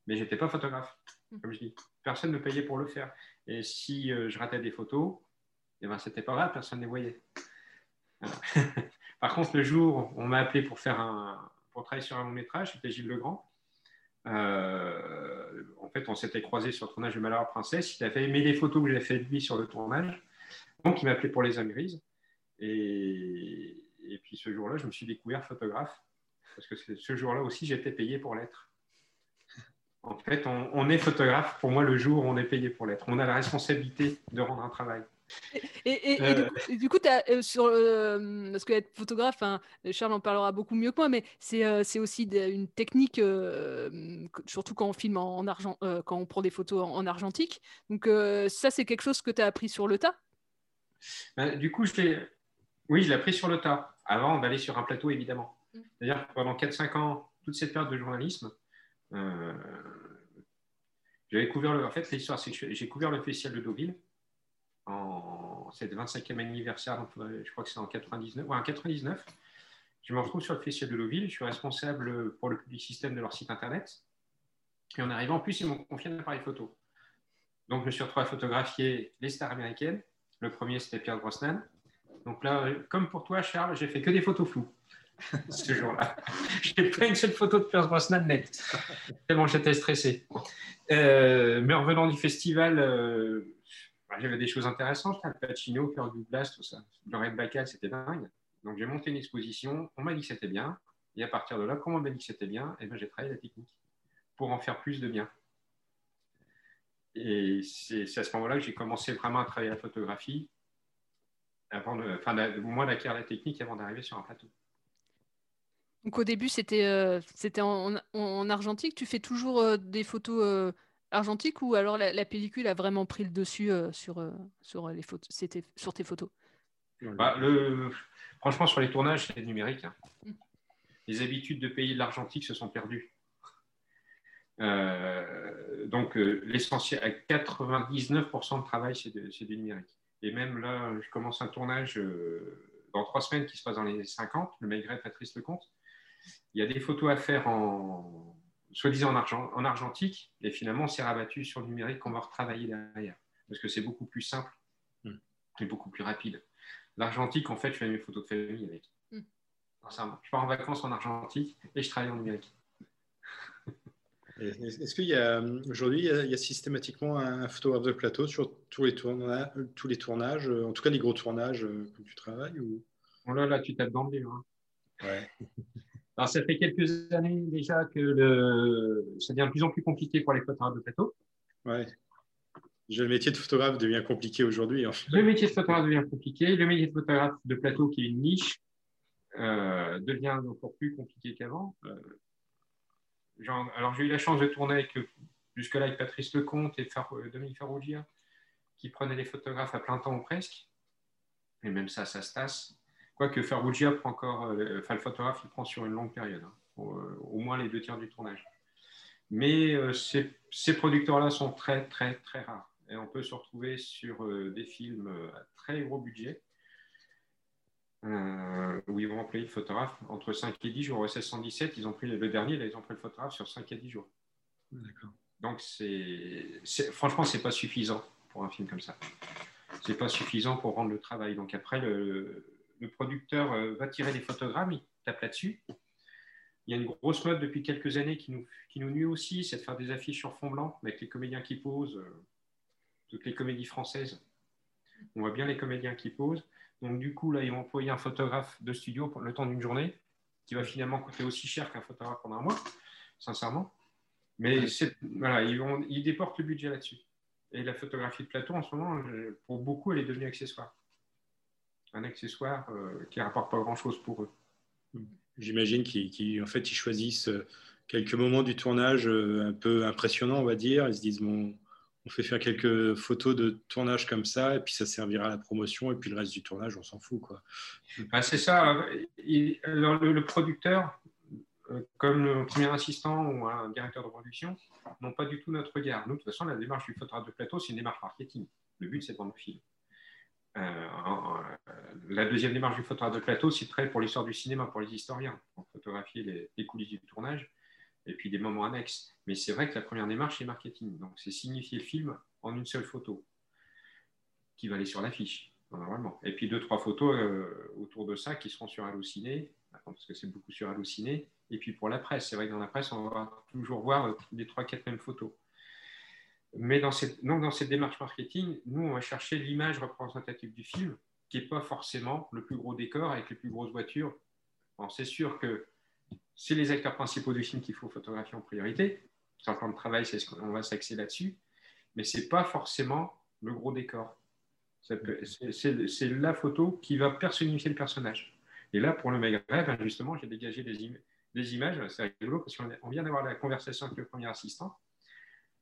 Mais je n'étais pas photographe, mmh. comme je dis. Personne ne payait pour le faire. Et si je ratais des photos, Et ben, c'était pas grave, personne ne les voyait. *laughs* Par contre, le jour où on m'a appelé pour, faire un, pour travailler sur un long métrage, c'était Gilles Legrand. Euh, en fait, on s'était croisés sur le tournage de Malheur Princesse. Il avait aimé les photos que j'avais fait de lui sur le tournage. Donc, il m'a appelé pour les Amérises. Et, et puis, ce jour-là, je me suis découvert photographe. Parce que ce jour-là aussi, j'étais payé pour l'être. En fait, on, est photographe pour moi le jour où on est payé pour l'être. On a la responsabilité de rendre un travail. Et, du coup, as, euh, sur, euh, parce qu'être photographe, hein, Charles en parlera beaucoup mieux que moi, mais c'est euh, aussi une technique, surtout quand on filme en, argent, quand on prend des photos en, argentique. Donc ça, c'est quelque chose que tu as appris sur le tas? Ben, Du coup, je oui, je l'ai appris sur le tas, avant d'aller sur un plateau, évidemment. Mm. D'ailleurs, pendant 4-5 ans, toute cette période de journalisme, euh, j'avais couvert le, en fait, l'histoire, c'est que j'ai couvert le festival de Deauville. En, c'est le 25e anniversaire, donc je crois que c'est en 99. Ouais, en 99, je me retrouve sur le festival de Deauville. Je suis responsable pour le public système de leur site internet. Et en arrivant, en plus, ils m'ont confié un appareil photo. Donc, je me suis retrouvé à photographier les stars américaines. Le premier, c'était Pierre Brosnan. Donc là, comme pour toi, Charles, j'ai fait que des photos floues. *laughs* ce jour-là. *laughs* Je n'ai pas une seule photo de Pierce Brosnan net, tellement j'étais stressé. Euh, mais en revenant du festival, euh, bah, j'avais des choses intéressantes, Al Pacino, du Blast, tout ça. Lorraine Bacal, c'était dingue. Donc j'ai monté une exposition, on m'a dit que c'était bien, et à partir de là, comme on m'a dit que c'était bien, eh ben, j'ai travaillé la technique pour en faire plus de bien. Et c'est à ce moment-là que j'ai commencé vraiment à travailler la photographie, avant de, enfin, moi d'acquérir la technique avant d'arriver sur un plateau. Donc au début, c'était euh, en, en, argentique. Tu fais toujours euh, des photos euh, argentiques ou alors la, pellicule a vraiment pris le dessus sur, sur, les photos, c'était sur tes photos? Bah, le... Franchement, sur les tournages, c'est numérique. Hein. Mm. Les habitudes de payer de l'argentique se sont perdues. donc l'essentiel, à 99% de travail, c'est du numérique. Et même là, je commence un tournage dans trois semaines qui se passe dans les 50, le Maigret Patrice Lecomte il y a des photos à faire en soi-disant en, argent, en argentique, et finalement, on s'est rabattu sur le numérique qu'on va retravailler derrière, parce que c'est beaucoup plus simple hmm. et beaucoup plus rapide. L'argentique, en fait, je fais mes photos de famille avec. Hmm. Je pars en vacances en argentique et je travaille en numérique. *laughs* Est-ce qu'il y a aujourd'hui, il, y a systématiquement un photographe de plateau sur tous les, tournages, tous les tournages, en tout cas les gros tournages euh, que tu travailles ou... Oh là là, tu tapes dans le livre. Hein. Ouais. *laughs* Alors, ça fait quelques années déjà que le... ça devient de plus en plus compliqué pour les photographes de plateau. Ouais. Le métier de photographe devient compliqué aujourd'hui. En fait. Le métier de photographe devient compliqué. Le métier de photographe de plateau, qui est une niche, euh, devient encore plus compliqué qu'avant. Euh, alors, j'ai eu la chance de tourner avec, jusque-là avec Patrice Lecomte et Far, euh, Dominique Farrugia, qui prenaient les photographes à plein temps ou presque. Et même ça, ça se tasse. Quoique Ferrugia prend encore, euh, enfin le photographe, il prend sur une longue période, hein, euh, au, moins les deux tiers du tournage. Mais euh, ces, producteurs-là sont très, très, très rares. Et on peut se retrouver sur des films à très gros budget, où ils vont employer le photographe entre 5 et 10 jours. Au 1617, ils ont pris le dernier, là, ils ont pris le photographe sur 5 à 10 jours. D'accord. Donc, c'est, franchement, ce n'est pas suffisant pour un film comme ça. Ce n'est pas suffisant pour rendre le travail. Donc, après, le, le producteur euh, va tirer des photogrammes, il tape là-dessus. Il y a une grosse mode depuis quelques années qui nous, qui nous nuit aussi, c'est de faire des affiches sur fond blanc avec les comédiens qui posent, euh, toutes les comédies françaises. On voit bien les comédiens qui posent. Donc du coup, là, ils vont employer un photographe de studio pour le temps d'une journée, qui va finalement coûter aussi cher qu'un photographe pendant un mois, sincèrement. Mais voilà, ils, vont, ils déportent le budget là-dessus. Et la photographie de plateau, en ce moment, pour beaucoup, elle est devenue accessoire un accessoire euh, qui rapporte pas grand-chose pour eux. J'imagine qu'ils fait, ils choisissent euh, quelques moments du tournage euh, un peu impressionnants, on va dire. Ils se disent, bon, on fait faire quelques photos de tournage comme ça, et puis ça servira à la promotion, et puis le reste du tournage, on s'en fout. quoi. Ah, c'est ça. le, producteur, comme le premier assistant ou un directeur de production, n'ont pas du tout notre regard. Nous, de toute façon, la démarche du photographe de plateau, c'est une démarche marketing. Le but, c'est de vendre le film. Euh, la deuxième démarche du photographe de plateau, c'est très pour l'histoire du cinéma, pour les historiens, pour photographier les, coulisses du tournage et puis des moments annexes. Mais c'est vrai que la première démarche, c'est marketing. Donc, c'est signifier le film en une seule photo qui va aller sur l'affiche. Normalement. Et puis deux, trois photos euh, autour de ça qui seront sur parce que c'est beaucoup sur Halluciné. Et puis pour la presse, c'est vrai que dans la presse, on va toujours voir euh, les trois, quatre mêmes photos. Mais dans cette, donc dans cette démarche marketing, nous, on va chercher l'image représentative du film, qui n'est pas forcément le plus gros décor avec les plus grosses voitures. c'est sûr que c'est les acteurs principaux du film qu'il faut photographier en priorité. Sur le plan de travail, c'est ce qu'on va s'axer là-dessus. Mais ce n'est pas forcément le gros décor. C'est la photo qui va personnifier le personnage. Et là, pour le Maigret, ben, justement, j'ai dégagé des, des images. C'est rigolo parce qu'on vient d'avoir la conversation avec le premier assistant.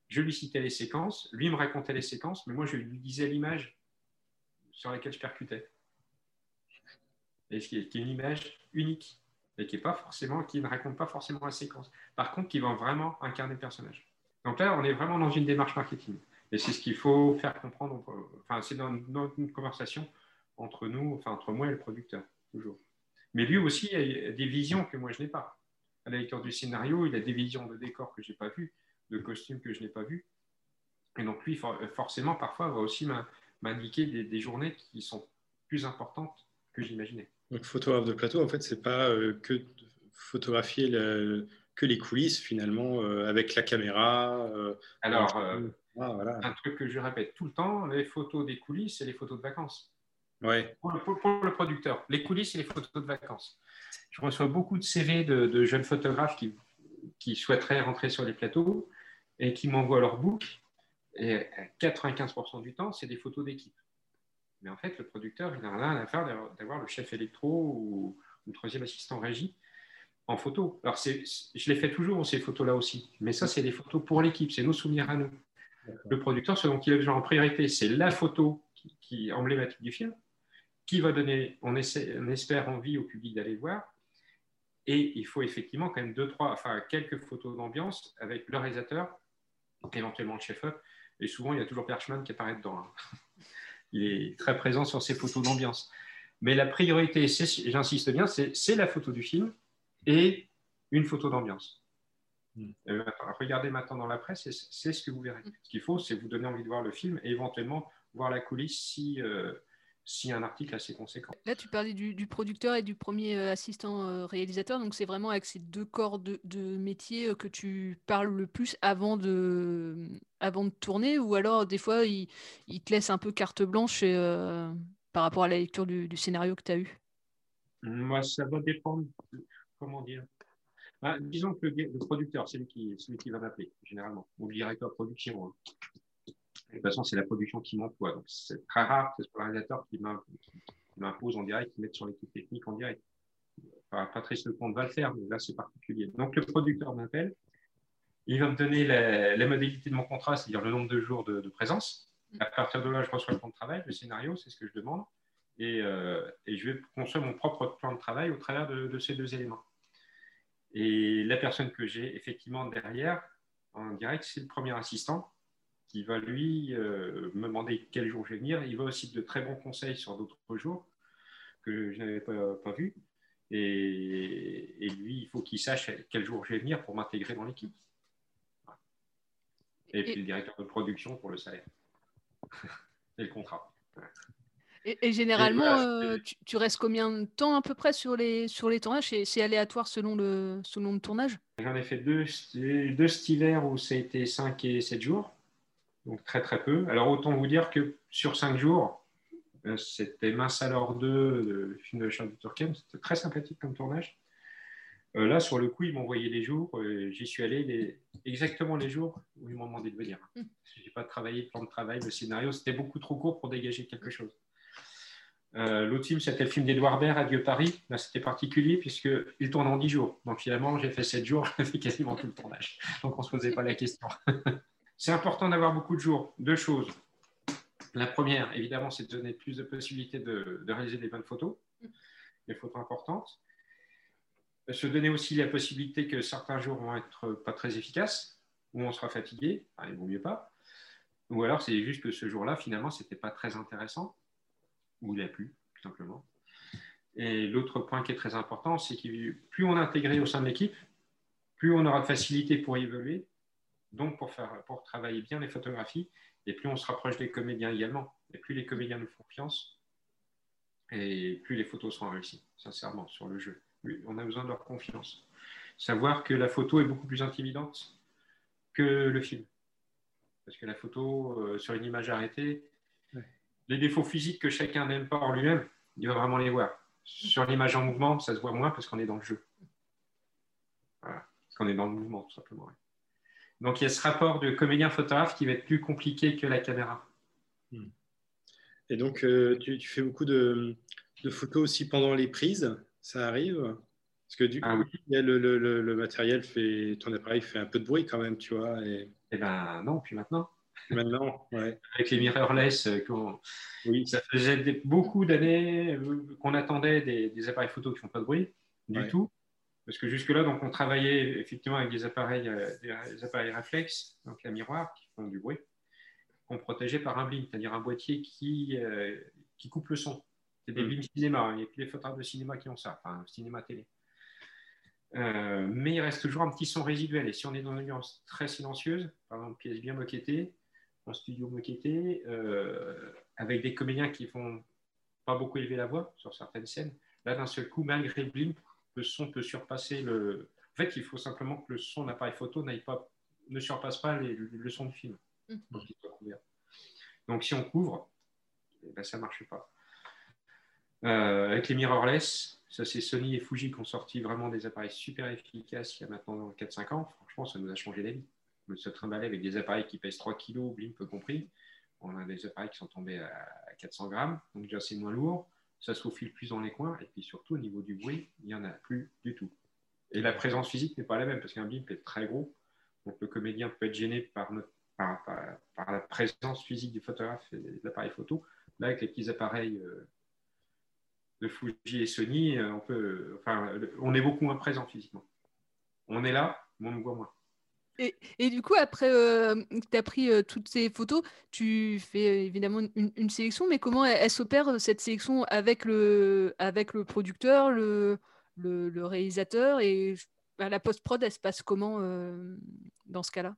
Je lui citais les séquences, lui me racontait les séquences, mais moi, je lui disais l'image sur laquelle je percutais. Et qui est, une image unique et qui, est pas forcément, qui ne raconte pas forcément la séquence. Par contre, qui va vraiment incarner le personnage. Donc là, on est vraiment dans une démarche marketing. Et c'est ce qu'il faut faire comprendre. Enfin, c'est dans, une conversation entre nous, enfin entre moi et le producteur, toujours. Mais lui aussi a des visions que moi je n'ai pas. À la lecture du scénario, il a des visions de décors que je n'ai pas vues, de costumes que je n'ai pas vus. Et donc lui, forcément, parfois, va aussi m'indiquer des, journées qui sont plus importantes que j'imaginais. Donc photographe de plateau, en fait, c'est pas euh, que photographier que les coulisses finalement euh, avec la caméra. Euh, Alors, ah, un truc que je répète tout le temps, les photos des coulisses, c'est les photos de vacances. Ouais. Pour, le, producteur, les coulisses, c'est les photos de vacances. Je reçois beaucoup de CV de, jeunes photographes qui, qui, souhaiteraient rentrer sur les plateaux et qui m'envoient leur book. Et 95% du temps, c'est des photos d'équipe. Mais en fait, le producteur, il n'a rien à faire d'avoir le chef électro ou, le troisième assistant régie en photo. Alors, je les fais toujours, ces photos-là aussi. Mais ça, c'est des photos pour l'équipe, c'est nos souvenirs à nous. Le producteur, ce dont il a besoin en priorité, c'est la photo qui, est emblématique du film, qui va donner, on, essaie, on espère, envie au public d'aller voir. Et il faut effectivement quand même deux, trois, enfin quelques photos d'ambiance avec le réalisateur, éventuellement le chef-op. Et souvent, il y a toujours Perchman qui apparaît dedans. Hein. *laughs* Il est très présent sur ces photos d'ambiance. Mais la priorité, j'insiste bien, c'est la photo du film et une photo d'ambiance. Hmm. Euh, regardez maintenant dans la presse, c'est ce que vous verrez. Ce qu'il faut, c'est vous donner envie de voir le film et éventuellement voir la coulisse si, euh, si un article assez conséquent. Là, tu parlais du, producteur et du premier euh, assistant réalisateur, donc c'est vraiment avec ces deux corps de, de métier que tu parles le plus avant de, avant de tourner, ou alors des fois, il, il te laisse un peu carte blanche par rapport à la lecture du, du scénario que tu as eu? Moi, ça va dépendre. Comment dire bah, disons que le, producteur, c'est lui, qui, qui va m'appeler, généralement, ou le directeur de production. Hein. De toute façon, c'est la production qui m'emploie. Donc, c'est très rare que ce soit le réalisateur qui m'impose en direct, qui mette sur l'équipe technique en direct. Enfin, Patrice Lecomte va le faire, mais là, c'est particulier. Donc, le producteur m'appelle. Il va me donner la, modalité de mon contrat, c'est-à-dire le nombre de jours de, présence. À partir de là, je reçois le plan de travail, le scénario, c'est ce que je demande. Et, euh, je vais construire mon propre plan de travail au travers de ces deux éléments. Et la personne que j'ai effectivement derrière, en direct, c'est le premier assistant qui va lui euh, me demander quel jour je vais venir. Il va aussi de très bons conseils sur d'autres jours que je n'avais pas, pas vus. Et, lui, il faut qu'il sache quel jour je vais venir pour m'intégrer dans l'équipe. Et puis le directeur de production pour le salaire *laughs* et le contrat. Et, généralement, euh, tu, restes combien de temps à peu près sur les, sur les tournages? C'est aléatoire selon le, selon le tournage? J'en ai fait deux, deux cet hiver où ça a été 5 et 7 jours, donc très très peu. Alors autant vous dire que sur 5 jours, euh, c'était Mince alors 2, le film de Charles Turquem, c'était très sympathique comme tournage. Euh, là, sur le coup, ils m'ont envoyé les jours. J'y suis allé les... exactement les jours où ils m'ont demandé de venir. Mmh. Je n'ai pas travaillé le plan de travail, le scénario. C'était beaucoup trop court pour dégager quelque chose. Euh, l'autre film, c'était le film d'Edouard Baird, Adieu Paris. Là, c'était particulier puisqu'il tourne en 10 jours. Donc finalement, j'ai fait 7 jours, *laughs* j'ai fait quasiment tout le tournage. Donc on ne se posait pas la question. *laughs* c'est important d'avoir beaucoup de jours. Deux choses. La première, évidemment, c'est de donner plus de possibilités de, réaliser des bonnes photos, des photos importantes. Se donner aussi la possibilité que certains jours vont être pas très efficaces, ou on sera fatigué, il vaut mieux pas. Ou alors c'est juste que ce jour-là, finalement, c'était pas très intéressant où il a plu, tout simplement. Et l'autre point qui est très important, c'est que plus on est intégré au sein de l'équipe, plus on aura de facilité pour évoluer, donc pour, faire, pour travailler bien les photographies, et plus on se rapproche des comédiens également. Et plus les comédiens nous font confiance, Et plus les photos seront réussies, sincèrement, sur le jeu. On a besoin de leur confiance. Savoir que la photo est beaucoup plus intimidante que le film. Parce que la photo, euh, sur une image arrêtée, les défauts physiques que chacun n'aime pas en lui-même, il va vraiment les voir. Sur l'image en mouvement, ça se voit moins parce qu'on est dans le jeu. Voilà, parce qu'on est dans le mouvement, tout simplement. Donc il y a ce rapport de comédien-photographe qui va être plus compliqué que la caméra. Hmm. Et donc, euh, tu, fais beaucoup de, photos aussi pendant les prises, ça arrive? Parce que du ah coup, il y a le, matériel, fait, ton appareil fait un peu de bruit quand même, tu vois. Et... Eh ben non, puis maintenant. Maintenant, ouais. *laughs* Avec les mirrorless, euh, oui. ça faisait beaucoup d'années euh, qu'on attendait des, appareils photo qui ne font pas de bruit du tout. Parce que jusque-là, donc, on travaillait effectivement avec des appareils, des appareils réflexes, donc la miroir, qui font du bruit qu'on protégeait par un blim, c'est-à-dire un boîtier qui, euh, qui coupe le son. C'est des mm. cinéma, hein. il n'y a que les photographes de cinéma qui ont ça, enfin cinéma télé. Euh, mais il reste toujours un petit son résiduel. Et si on est dans une ambiance très silencieuse, par exemple, pièce bien moquettée, un studio moquetté, euh, avec des comédiens qui font pas beaucoup élever la voix sur certaines scènes, là, d'un seul coup, malgré le blim, le son peut surpasser le. En fait, il faut simplement que le son d'appareil photo pas, ne surpasse pas le son du film. Mm. Donc, si on couvre, eh ben, ça ne marche pas. Euh, avec les mirrorless, ça c'est Sony et Fuji qui ont sorti vraiment des appareils super efficaces il y a maintenant 4-5 ans. Franchement, ça nous a changé la vie. On se trimballer avec des appareils qui pèsent 3 kg, blimp compris. On a des appareils qui sont tombés à 400 grammes, donc déjà c'est moins lourd. Ça se faufile plus dans les coins, et puis surtout au niveau du bruit, il n'y en a plus du tout. Et la présence physique n'est pas la même parce qu'un blimp est très gros, donc le comédien peut être gêné par la présence physique du photographe et de l'appareil photo. Là, avec les petits appareils euh, de Fuji et Sony, euh, on, on est beaucoup moins présent physiquement. On est là, mais on me voit moins. Et, du coup, après euh, que tu as pris toutes ces photos, tu fais évidemment une, sélection, mais comment elle, s'opère cette sélection avec le, avec le producteur, le, le, réalisateur et bah, la post-prod, elle se passe comment dans ce cas-là?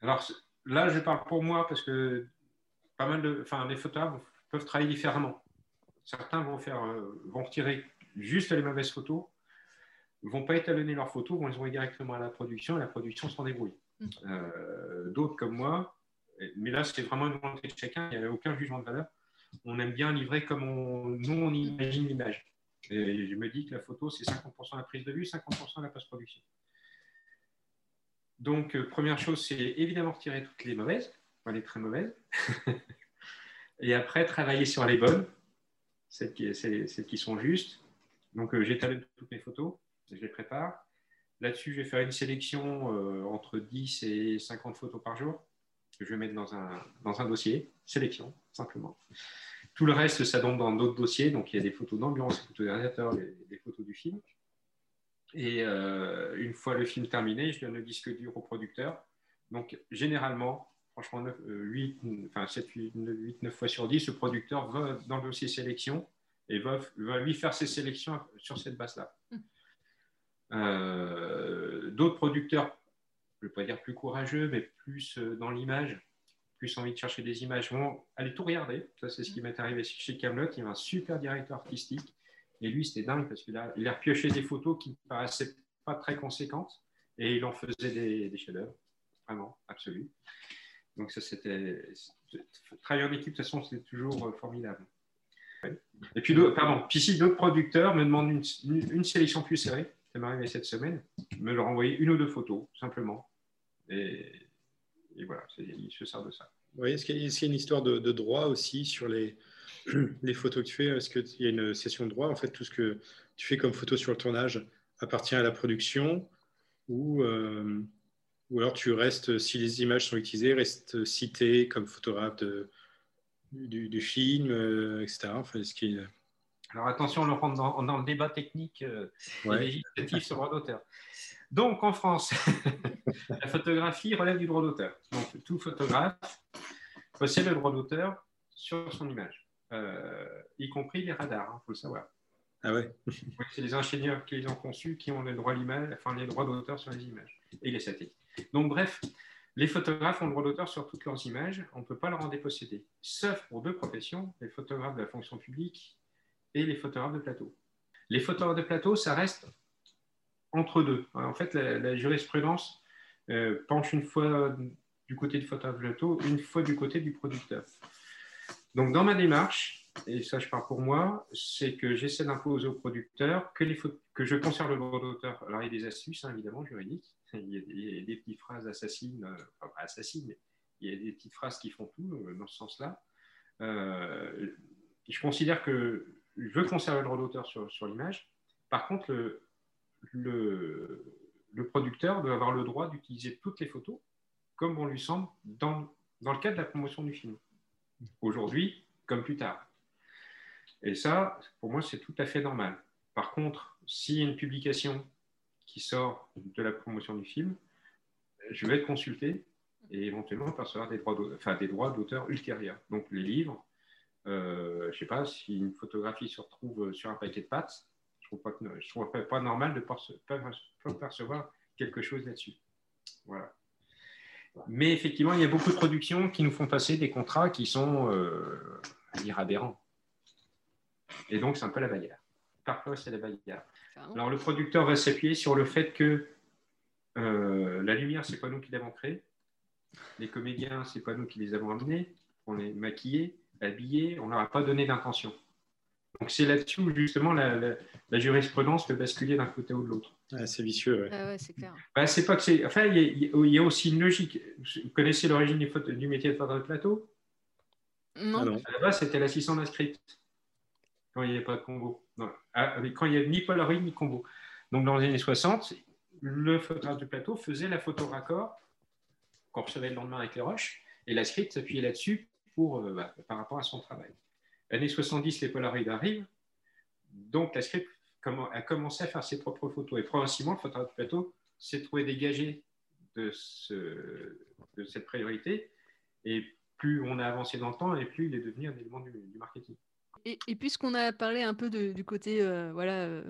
Alors là, je parle pour moi parce que pas mal de, enfin, les photographes peuvent travailler différemment. Certains vont faire, euh, vont retirer juste les mauvaises photos, vont pas étalonner leurs photos, vont les envoyer directement à la production et la production s'en débrouille. Mm. Euh, d'autres comme moi, mais là c'est vraiment une volonté de chacun, il n'y a aucun jugement de valeur. On aime bien livrer comme on, nous on imagine l'image. Et je me dis que la photo c'est 50% la prise de vue, 50% la post-production. Donc, euh, première chose, c'est évidemment retirer toutes les mauvaises, enfin les très mauvaises. *laughs* et après, travailler sur les bonnes, celles qui, sont justes. Donc, euh, j'étalonne toutes mes photos, je les prépare. Là-dessus, je vais faire une sélection euh, entre 10 et 50 photos par jour que je vais mettre dans un, dossier, sélection, simplement. Tout le reste, ça tombe dans d'autres dossiers. Donc, il y a des photos d'ambiance, des photos des des photos du film. Et euh, une fois le film terminé, je donne le disque dur au producteur. Donc, généralement, franchement, 8, enfin 7, 8, 9 fois sur 10, ce producteur va dans le dossier sélection et va, lui faire ses sélections sur cette base-là. Euh, d'autres producteurs, je ne vais pas dire plus courageux, mais plus euh, dans l'image, plus envie de chercher des images, vont aller tout regarder. Ça, c'est ce qui m'est arrivé chez Camelot. Il y a un super directeur artistique et lui, c'était dingue parce qu'il a, il a repioché des photos qui ne paraissaient pas très conséquentes et il en faisait des, des chefs-d'œuvre, vraiment, absolu. Donc, ça, c'était. Travailler en équipe, de toute façon, c'est toujours euh, formidable. Et puis, pardon, puis si d'autres producteurs me demandent une, sélection plus serrée, ça m'est arrivé cette semaine, me leur envoyer une ou deux photos, simplement. Et, voilà, il se sert de ça. Oui, est-ce qu'il y, a une histoire de, droit aussi sur *clears throat* les, photos que tu fais, est-ce qu'il y a une session de droit En fait, tout ce que tu fais comme photo sur le tournage appartient à la production ou, euh, alors tu restes, si les images sont utilisées, restes cité comme photographe du, film, euh, etc. Enfin, ce qui Alors attention, on rentre dans, dans, le débat technique euh, législatif sur le droit d'auteur. Donc en France, *laughs* la photographie relève du droit d'auteur. Donc tout photographe possède le droit d'auteur sur son image. Euh, y compris les radars, il hein, faut le savoir. Ah ouais C'est les ingénieurs qui les ont conçus qui ont les droits, enfin, les droits d'auteur sur les images et les satellites. Donc, bref, les photographes ont le droit d'auteur sur toutes leurs images, on ne peut pas leur en déposséder. Sauf pour deux professions, les photographes de la fonction publique et les photographes de plateau. Les photographes de plateau, ça reste entre deux. En fait, la, jurisprudence euh, penche une fois du côté du photographe de plateau, une fois du côté du producteur. Donc, dans ma démarche, et ça je parle pour moi, c'est que j'essaie d'imposer au producteur que, les que je conserve le droit d'auteur. Alors, il y a des astuces, hein, évidemment, juridiques. *laughs* Il y, a, des petites phrases assassines, euh, enfin pas assassines, mais il y a des petites phrases qui font tout euh, dans ce sens-là. je considère que je veux conserver le droit d'auteur sur, sur l'image. Par contre, le, le, producteur doit avoir le droit d'utiliser toutes les photos comme bon lui semble dans, dans le cadre de la promotion du film. Aujourd'hui, comme plus tard. Et ça, pour moi, c'est tout à fait normal. Par contre, s'il y a une publication qui sort de la promotion du film, je vais être consulté et éventuellement percevoir des droits d'auteur ultérieurs. Donc les livres, euh, je ne sais pas, si une photographie se retrouve sur un paquet de pâtes, je ne trouve, pas, je trouve pas normal de percevoir quelque chose là-dessus. Voilà. Mais effectivement, il y a beaucoup de productions qui nous font passer des contrats qui sont, euh, à dire, aberrants. Et donc, c'est un peu la bagarre. Parfois, c'est la bagarre. Alors, le producteur va s'appuyer sur le fait que euh, la lumière, c'est pas nous qui l'avons créée. Les comédiens, c'est pas nous qui les avons amenés. On les maquillés, habillés, on leur a pas donné d'intention. Donc, c'est là-dessus où, justement, la, jurisprudence peut basculer d'un côté ou de l'autre. c'est vicieux, ah ouais, c'est clair. Bah, c'est pas que c'est. Enfin, il y, a aussi une logique. Vous connaissez l'origine du, du, métier de photographe de plateau? Non. Ah à la base, c'était l'assistant d'un script quand il n'y avait pas de combo. Ah, quand il n'y avait ni Polaroid ni combo. Donc dans les années 60, le photographe de plateau faisait la photo raccord qu'on recevait le lendemain avec les roches, et la script s'appuyait là-dessus pour, euh, bah, par rapport à son travail. Années 70, les Polaroid arrivent, donc la script a commencé à faire ses propres photos. Et progressivement, le photographe plateau s'est trouvé dégagé de, cette priorité, et plus on a avancé dans le temps, et plus il est devenu un élément du marketing. Et, puisqu'on a parlé un peu du côté euh, voilà, euh,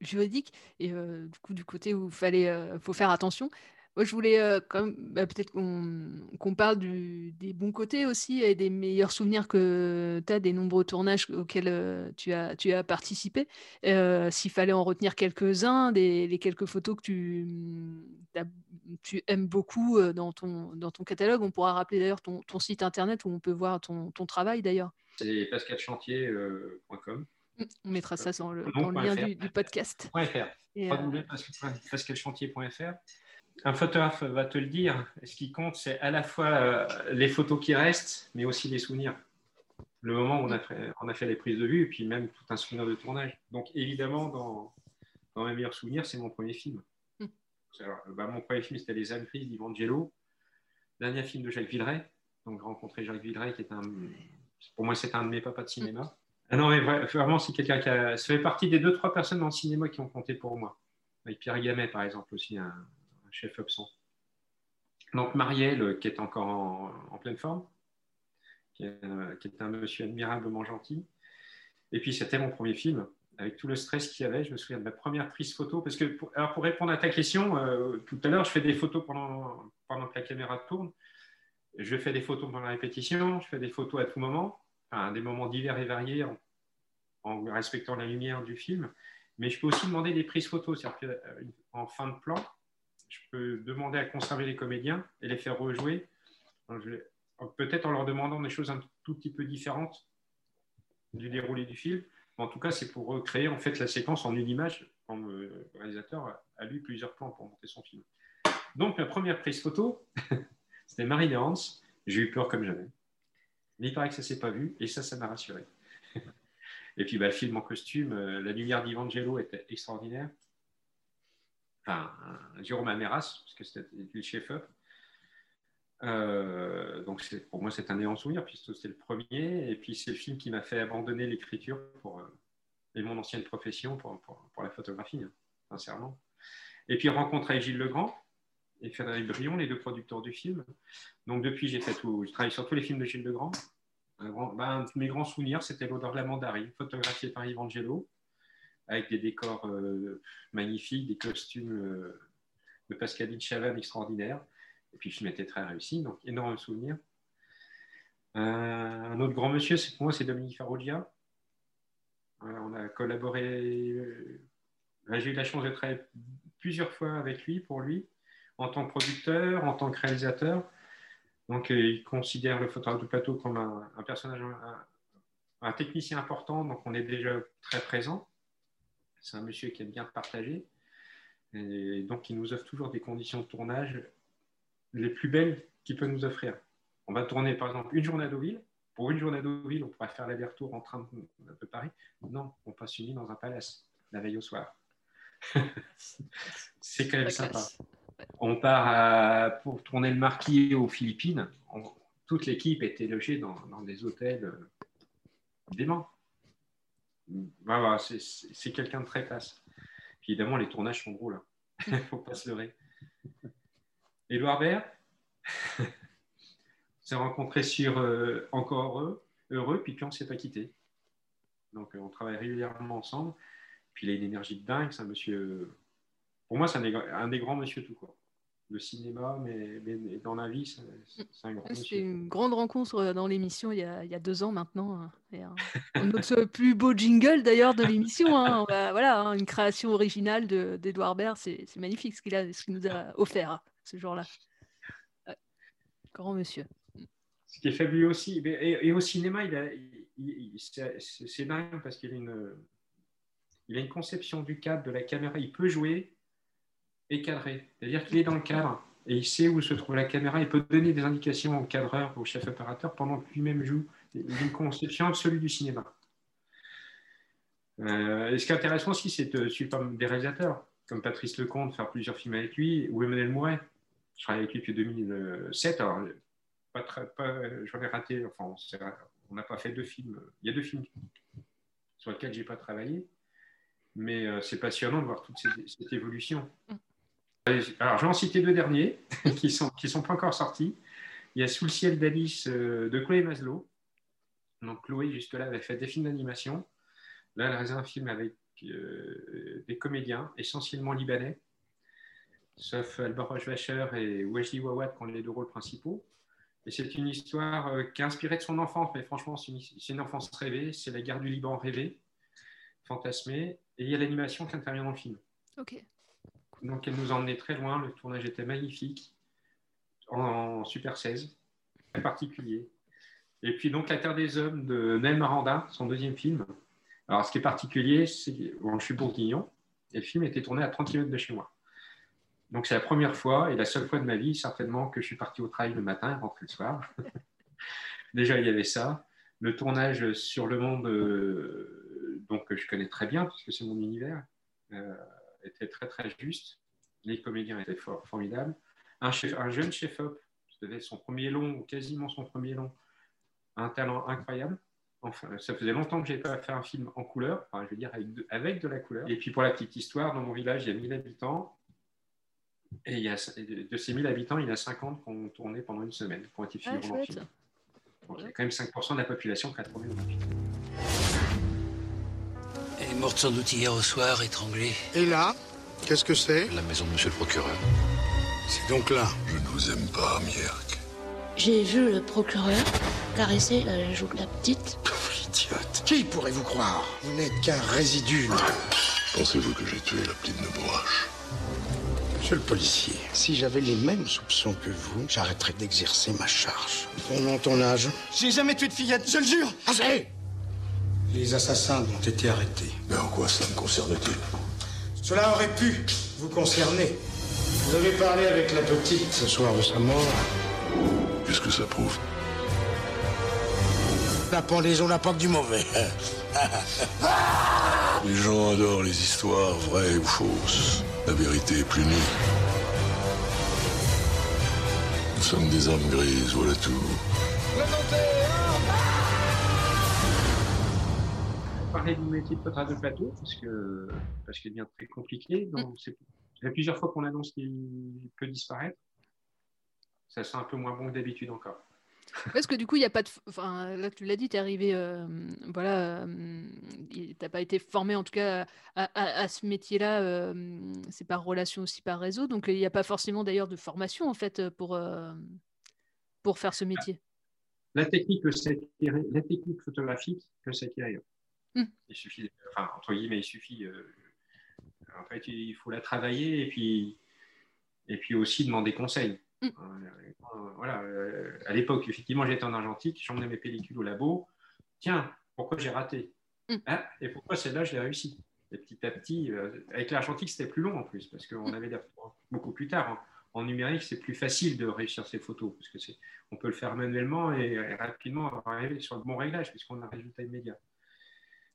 juridique et du coup du côté où il faut faire attention, moi je voulais bah, peut-être qu'on parle des bons côtés aussi et des meilleurs souvenirs que tu as des nombreux tournages auxquels tu, as, tu as participé. S'il fallait en retenir quelques-uns, les quelques photos que tu, tu aimes beaucoup dans ton, dans ton catalogue, on pourra rappeler d'ailleurs ton, ton, site internet où on peut voir ton, ton travail d'ailleurs. C'est pascalchantier.com. Euh, On mettra ça dans le, lien du, podcast. .fr. Euh, pascalchantier.fr. Un photographe va te le dire. Ce qui compte, c'est à la fois euh, les photos qui restent, mais aussi les souvenirs. Le moment où on a fait, on a fait les prises de vue, et puis même tout un souvenir de tournage. Donc évidemment, dans, dans mes meilleurs souvenirs, c'est mon premier film. Hmm. Bah, mon premier film, c'était Les âmes prises d'Ivangelo. Dernier film de Jacques Villeray. Donc rencontrer Jacques Villeray, qui est un pour moi, c'est un de mes papas de cinéma. Ah non, mais vraiment, c'est quelqu'un qui a. Ça fait partie des deux, trois personnes dans le cinéma qui ont compté pour moi. Avec Pierre Gamet, par exemple, aussi, un, chef absent. Donc, Marielle, euh, qui est encore en, pleine forme, qui est, un monsieur admirablement gentil. Et puis, c'était mon premier film. Avec tout le stress qu'il y avait, je me souviens de ma première prise photo. Parce que, pour, alors pour répondre à ta question, euh, tout à l'heure, je fais des photos pendant, pendant que la caméra tourne je fais des photos pendant la répétition, je fais des photos à tout moment, enfin, des moments divers et variés en, respectant la lumière du film. Mais je peux aussi demander des prises photos, c'est-à-dire qu'en euh, fin de plan, je peux demander à conserver les comédiens et les faire rejouer, peut-être en leur demandant des choses un tout petit peu différentes du déroulé du film. En tout cas, c'est pour recréer en fait la séquence en une image. Quand le réalisateur a lu plusieurs plans pour monter son film. Donc, la première prise photo, *laughs* C'était Marie Hans. J'ai eu peur comme jamais. Mais il paraît que ça ne s'est pas vu, et ça, ça m'a rassuré. *laughs* et puis, bah, le film en costume, euh, La lumière d'Ivangelo était extraordinaire. Enfin, Jérôme Ameras, parce que c'était le chef-up. Euh, donc, pour moi, c'est un néant souvenir, puisque c'était le premier. Et puis, c'est le film qui m'a fait abandonner l'écriture euh, et mon ancienne profession pour, pour, la photographie, hein, sincèrement. Et puis, rencontrer Gilles Legrand, et Frédéric Brion, les deux producteurs du film. Donc depuis, j'ai fait tout. Je travaille sur tous les films de Gilles Legrand. Un, ben, mes grands souvenirs, c'était l'odeur de la mandarine, photographié par Evangelo, avec des décors euh, magnifiques, des costumes euh, de Pascaline Chavannes extraordinaires. Et puis le film était très réussi, donc énorme souvenir. Euh, un autre grand monsieur, c'est pour moi, c'est Dominique Farrugia. On a collaboré. J'ai eu la chance de travailler plusieurs fois avec lui, pour lui, en tant que producteur, en tant que réalisateur. Donc, il considère le photographe de plateau comme un technicien important, donc on est déjà très présent. C'est un monsieur qui aime bien partager. Et donc, il nous offre toujours des conditions de tournage les plus belles qu'il peut nous offrir. On va tourner, par exemple, une journée à Deauville. Pour une journée à Deauville, on pourrait faire l'aller-retour en train de, Paris. Non, on passe une nuit dans un palace, la veille au soir. *laughs* C'est quand même sympa. On part à- pour tourner le marquis aux Philippines. On- toute l'équipe était logée dans, dans des hôtels euh, déments. C'est- quelqu'un de très classe. Puis évidemment, les tournages sont drôles. Il ne faut pas se leurrer. Baird? On *laughs* s'est rencontrés sur euh, Encore heureux, puis puis on s'est pas quitté. Donc euh, on travaille régulièrement ensemble. Puis il a une énergie de dingue, c'est un monsieur. Pour moi, c'est un, des- un des grands monsieur tout court. Le cinéma, mais, mais dans la vie, c'est un grand C'était une grande rencontre euh, dans l'émission il, y a- il y a deux ans maintenant. hein. Un, autre *laughs* plus beau jingle d'ailleurs de l'émission. hein. Voilà, hein, une création originale de- d'Edouard Baird. C'est magnifique ce qu'il a- ce qu'il nous a offert hein, ce jour-là. Grand monsieur. Ce qui est fabuleux aussi, et, et au cinéma, il a, il- il- c'est dingue parce qu'il a une, il a une conception du cadre, de la caméra. Il peut jouer et cadrer. C'est-à-dire qu'il est dans le cadre et il sait où se trouve la caméra. Il peut donner des indications au cadreur, au chef opérateur pendant que lui-même joue. Il une conception absolue du cinéma. Euh, et ce qui est intéressant aussi, c'est de suivre des réalisateurs, comme Patrice Lecomte, faire plusieurs films avec lui, ou Emmanuel Mouret. Je travaille avec lui depuis 2007. Alors, pas pas, j'en ai raté, enfin, on n'a pas fait deux films. Il y a deux films sur lesquels j'ai pas travaillé, mais euh, c'est passionnant de voir toute cette, cette évolution. Alors, je vais en citer deux derniers *laughs* qui sont, qui sont pas encore sortis. Il y a Sous le ciel d'Alice euh, de Chloé Maslow. Donc, Chloé, jusque-là, avait fait des films d'animation. Là, elle a réalisé un film avec euh, des comédiens, essentiellement libanais, sauf Albert Rochevacher et Wesley Wawad qui ont les deux rôles principaux. Et c'est une histoire euh, qui est inspirée de son enfance, mais franchement, c'est une, une enfance rêvée, c'est la guerre du Liban rêvée, fantasmée, et il y a l'animation qui intervient dans le film. Ok. Donc elle nous a emmenés très loin, le tournage était magnifique, en Super 16, très particulier. Et puis donc La Terre des Hommes de Nel Maranda, son deuxième film. Alors ce qui est particulier, c'est que bon, je suis bourguignon, et le film était tourné à 30 km de chez moi. Donc c'est la première fois et la seule fois de ma vie, certainement, que je suis parti au travail le matin et rentré le soir. *laughs* Déjà, il y avait ça. Le tournage sur le monde, euh, donc que je connais très bien, puisque c'est mon univers, euh, était très très juste. Les comédiens étaient for- formidables. Un, chef, un jeune chef-op, c'était son premier long, ou quasiment son premier long, un talent incroyable. Enfin, ça faisait longtemps que je n'avais pas fait un film en couleur, enfin, je veux dire avec de, avec de la couleur. Et puis pour la petite histoire, dans mon village, il y a 1000 habitants. Et il y a, et de ces 1000 habitants, il y en a 50 qui ont tourné pendant une semaine, qui ont été Ah, filmés film. Donc, il y a quand même 5% de la population qui a tourné dans le film. Elle est morte sans doute hier au soir, étranglée. Et là, qu'est-ce que c'est La maison de monsieur le procureur. C'est donc là. Je ne vous aime pas, Mierk. J'ai vu le procureur caresser la joue de la petite. Idiote. Qui pourrait-vous croire Vous n'êtes qu'un résidu. Pensez-vous que j'ai tué la petite Nebourache Monsieur le policier, si j'avais les mêmes soupçons que vous, j'arrêterais d'exercer ma charge. Ton nom, ton âge J'ai jamais tué de fillette, je le jure Assez Les assassins ont été arrêtés. Mais en quoi ça me concerne-t-il Cela aurait pu vous concerner. Vous avez parlé avec la petite ce soir de sa mort. Qu'est-ce que ça prouve La pendaison n'a pas que du mauvais. *laughs* Les gens adorent les histoires vraies ou fausses. La vérité est plus nue. Nous sommes des âmes grises, voilà tout. Parler du métier de photographe de plateau parce que parce qu'il devient très compliqué. Donc, c'est- Il y a plusieurs fois qu'on annonce qu'il peut disparaître. Ça sent un peu moins bon que d'habitude encore. Parce que du coup, il n'y a pas de. Enfin, là, tu l'as dit, tu es arrivé. euh, voilà. tu n'as pas été formé, en tout cas, à, à- à ce métier-là. euh, c'est par relation aussi par réseau. Donc, il n'y a pas forcément d'ailleurs de formation, en fait, pour, euh, pour faire ce métier. La technique, peut la technique photographique peut s'acquérir. Mm. Il suffit, enfin, entre guillemets, il suffit. euh, en fait, il faut la travailler et puis, et puis aussi demander conseil. Mm. Euh, voilà, euh, à l'époque, effectivement, j'étais en argentique, j'emmenais mes pellicules au labo. Tiens, pourquoi j'ai raté? Mm. Ah, Et pourquoi celle-là, je l'ai réussi? Et petit à petit, avec l'argentique, c'était plus long en plus, parce qu'on avait des beaucoup plus tard. hein. En numérique, c'est plus facile de réussir ces photos, parce que c'est, on peut le faire manuellement et, et rapidement arriver sur le bon réglage, puisqu'on a un résultat immédiat.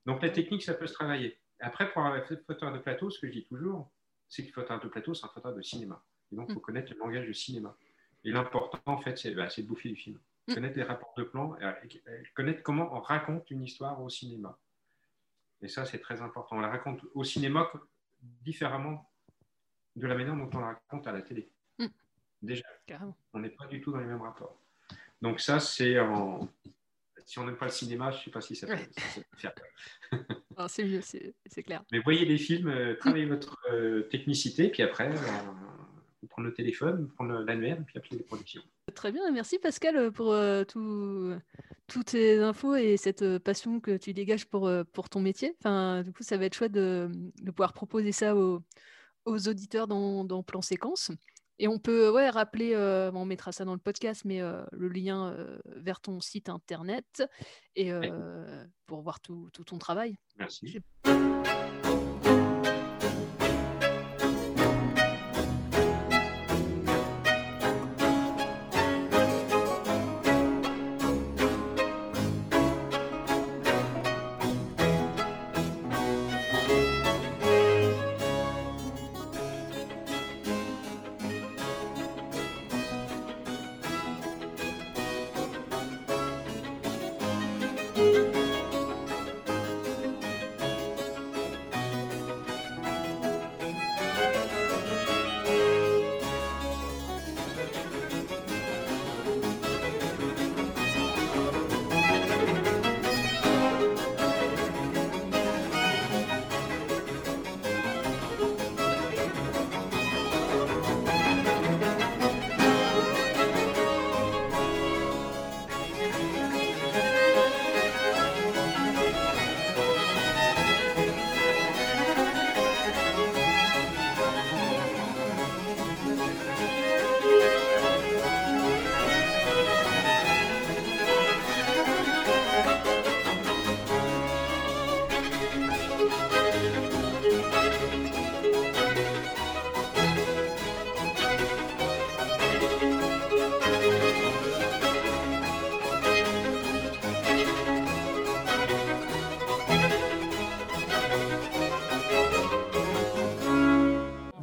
Donc la technique, ça peut se travailler. Après, pour un photographe de plateau, ce que je dis toujours, c'est que le photographe de plateau, c'est un photographe de cinéma. Et donc, il faut connaître le langage de cinéma. Et l'important, en fait, c'est bah, de bouffer du film. Connaître les rapports de plan, et, et- et connaître comment on raconte une histoire au cinéma. Et ça, c'est très important. On la raconte au cinéma différemment de la manière dont on la raconte à la télé. Mm. Déjà, Carrément. on n'est pas du tout dans les mêmes rapports. Donc ça, c'est en... Si on n'aime pas le cinéma, je ne sais pas si ça peut, Ouais. si ça peut faire *laughs* c'est mieux, c'est clair. Mais voyez les films, euh, travaillez votre euh, technicité, puis après, euh, vous prenez le téléphone, vous prenez l'annuaire, puis appelez les productions. Très bien, merci Pascal pour euh, tout- toutes ces infos et cette euh, passion que tu dégages pour, euh, pour ton métier. Enfin, du coup, ça va être chouette de, de pouvoir proposer ça aux, aux auditeurs dans, dans Plan Séquence. Et on peut ouais, rappeler, euh, on mettra ça dans le podcast, mais euh, le lien euh, vers ton site internet et pour voir tout, tout ton travail. Merci.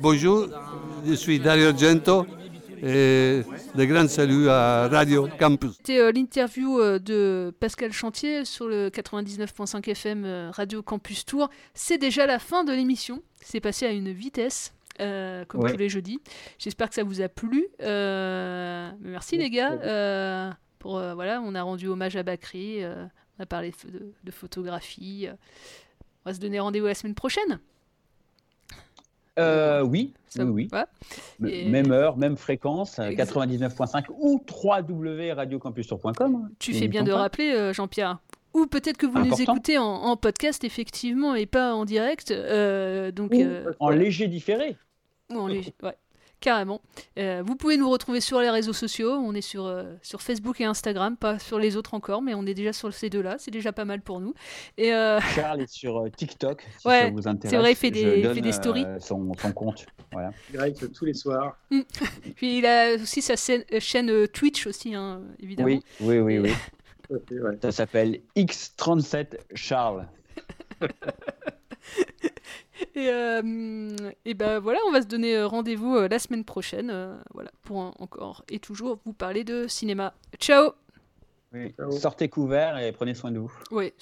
Bonjour, je suis Dario Argento et de grands saluts à Radio Campus. C'était euh, l'interview euh, de Pascal Chantier sur le 99.5 FM euh, Radio Campus Tour. C'est déjà la fin de l'émission. C'est passé à une vitesse. euh, comme Ouais. tous les jeudis. J'espère que ça vous a plu. Euh, merci les gars. Euh, pour, euh, voilà, on a rendu hommage à Bakri. euh, on a parlé de, de- de photographie. euh. On va se donner rendez-vous la semaine prochaine. Euh, oui, Ça- oui, Et- Même heure, même fréquence, euh, Exa- 99.5 ou www.radiocampus.com. Tu fais bien de rappeler, euh, Jean-Pierre. Ou peut-être que vous nous écoutez en, en podcast, effectivement, et pas en direct. euh, donc, Ou euh, en léger différé. ou en léger- ouais, carrément. Euh, vous pouvez nous retrouver sur les réseaux sociaux. On est sur, euh, sur Facebook et Instagram, pas sur les autres encore, mais on est déjà sur ces deux-là. C'est déjà pas mal pour nous. Et euh, *laughs* Charles est sur euh, TikTok, si Ouais, ça vous intéresse. c'est vrai, il fait Je des- il fait donne, des stories. euh, son, son compte. Voilà. Direct tous les soirs. *laughs* puis il a aussi sa scène- euh, chaîne euh, Twitch aussi, hein, évidemment. Oui, oui, oui, oui. *laughs* Ok, ouais. Ça s'appelle X37 Charles. *laughs* Et, euh, et ben voilà, on va se donner euh, rendez-vous euh, la semaine prochaine, euh, voilà, pour un- encore et toujours vous parler de cinéma. Ciao Oui. Sortez couverts et prenez soin de vous. Ouais,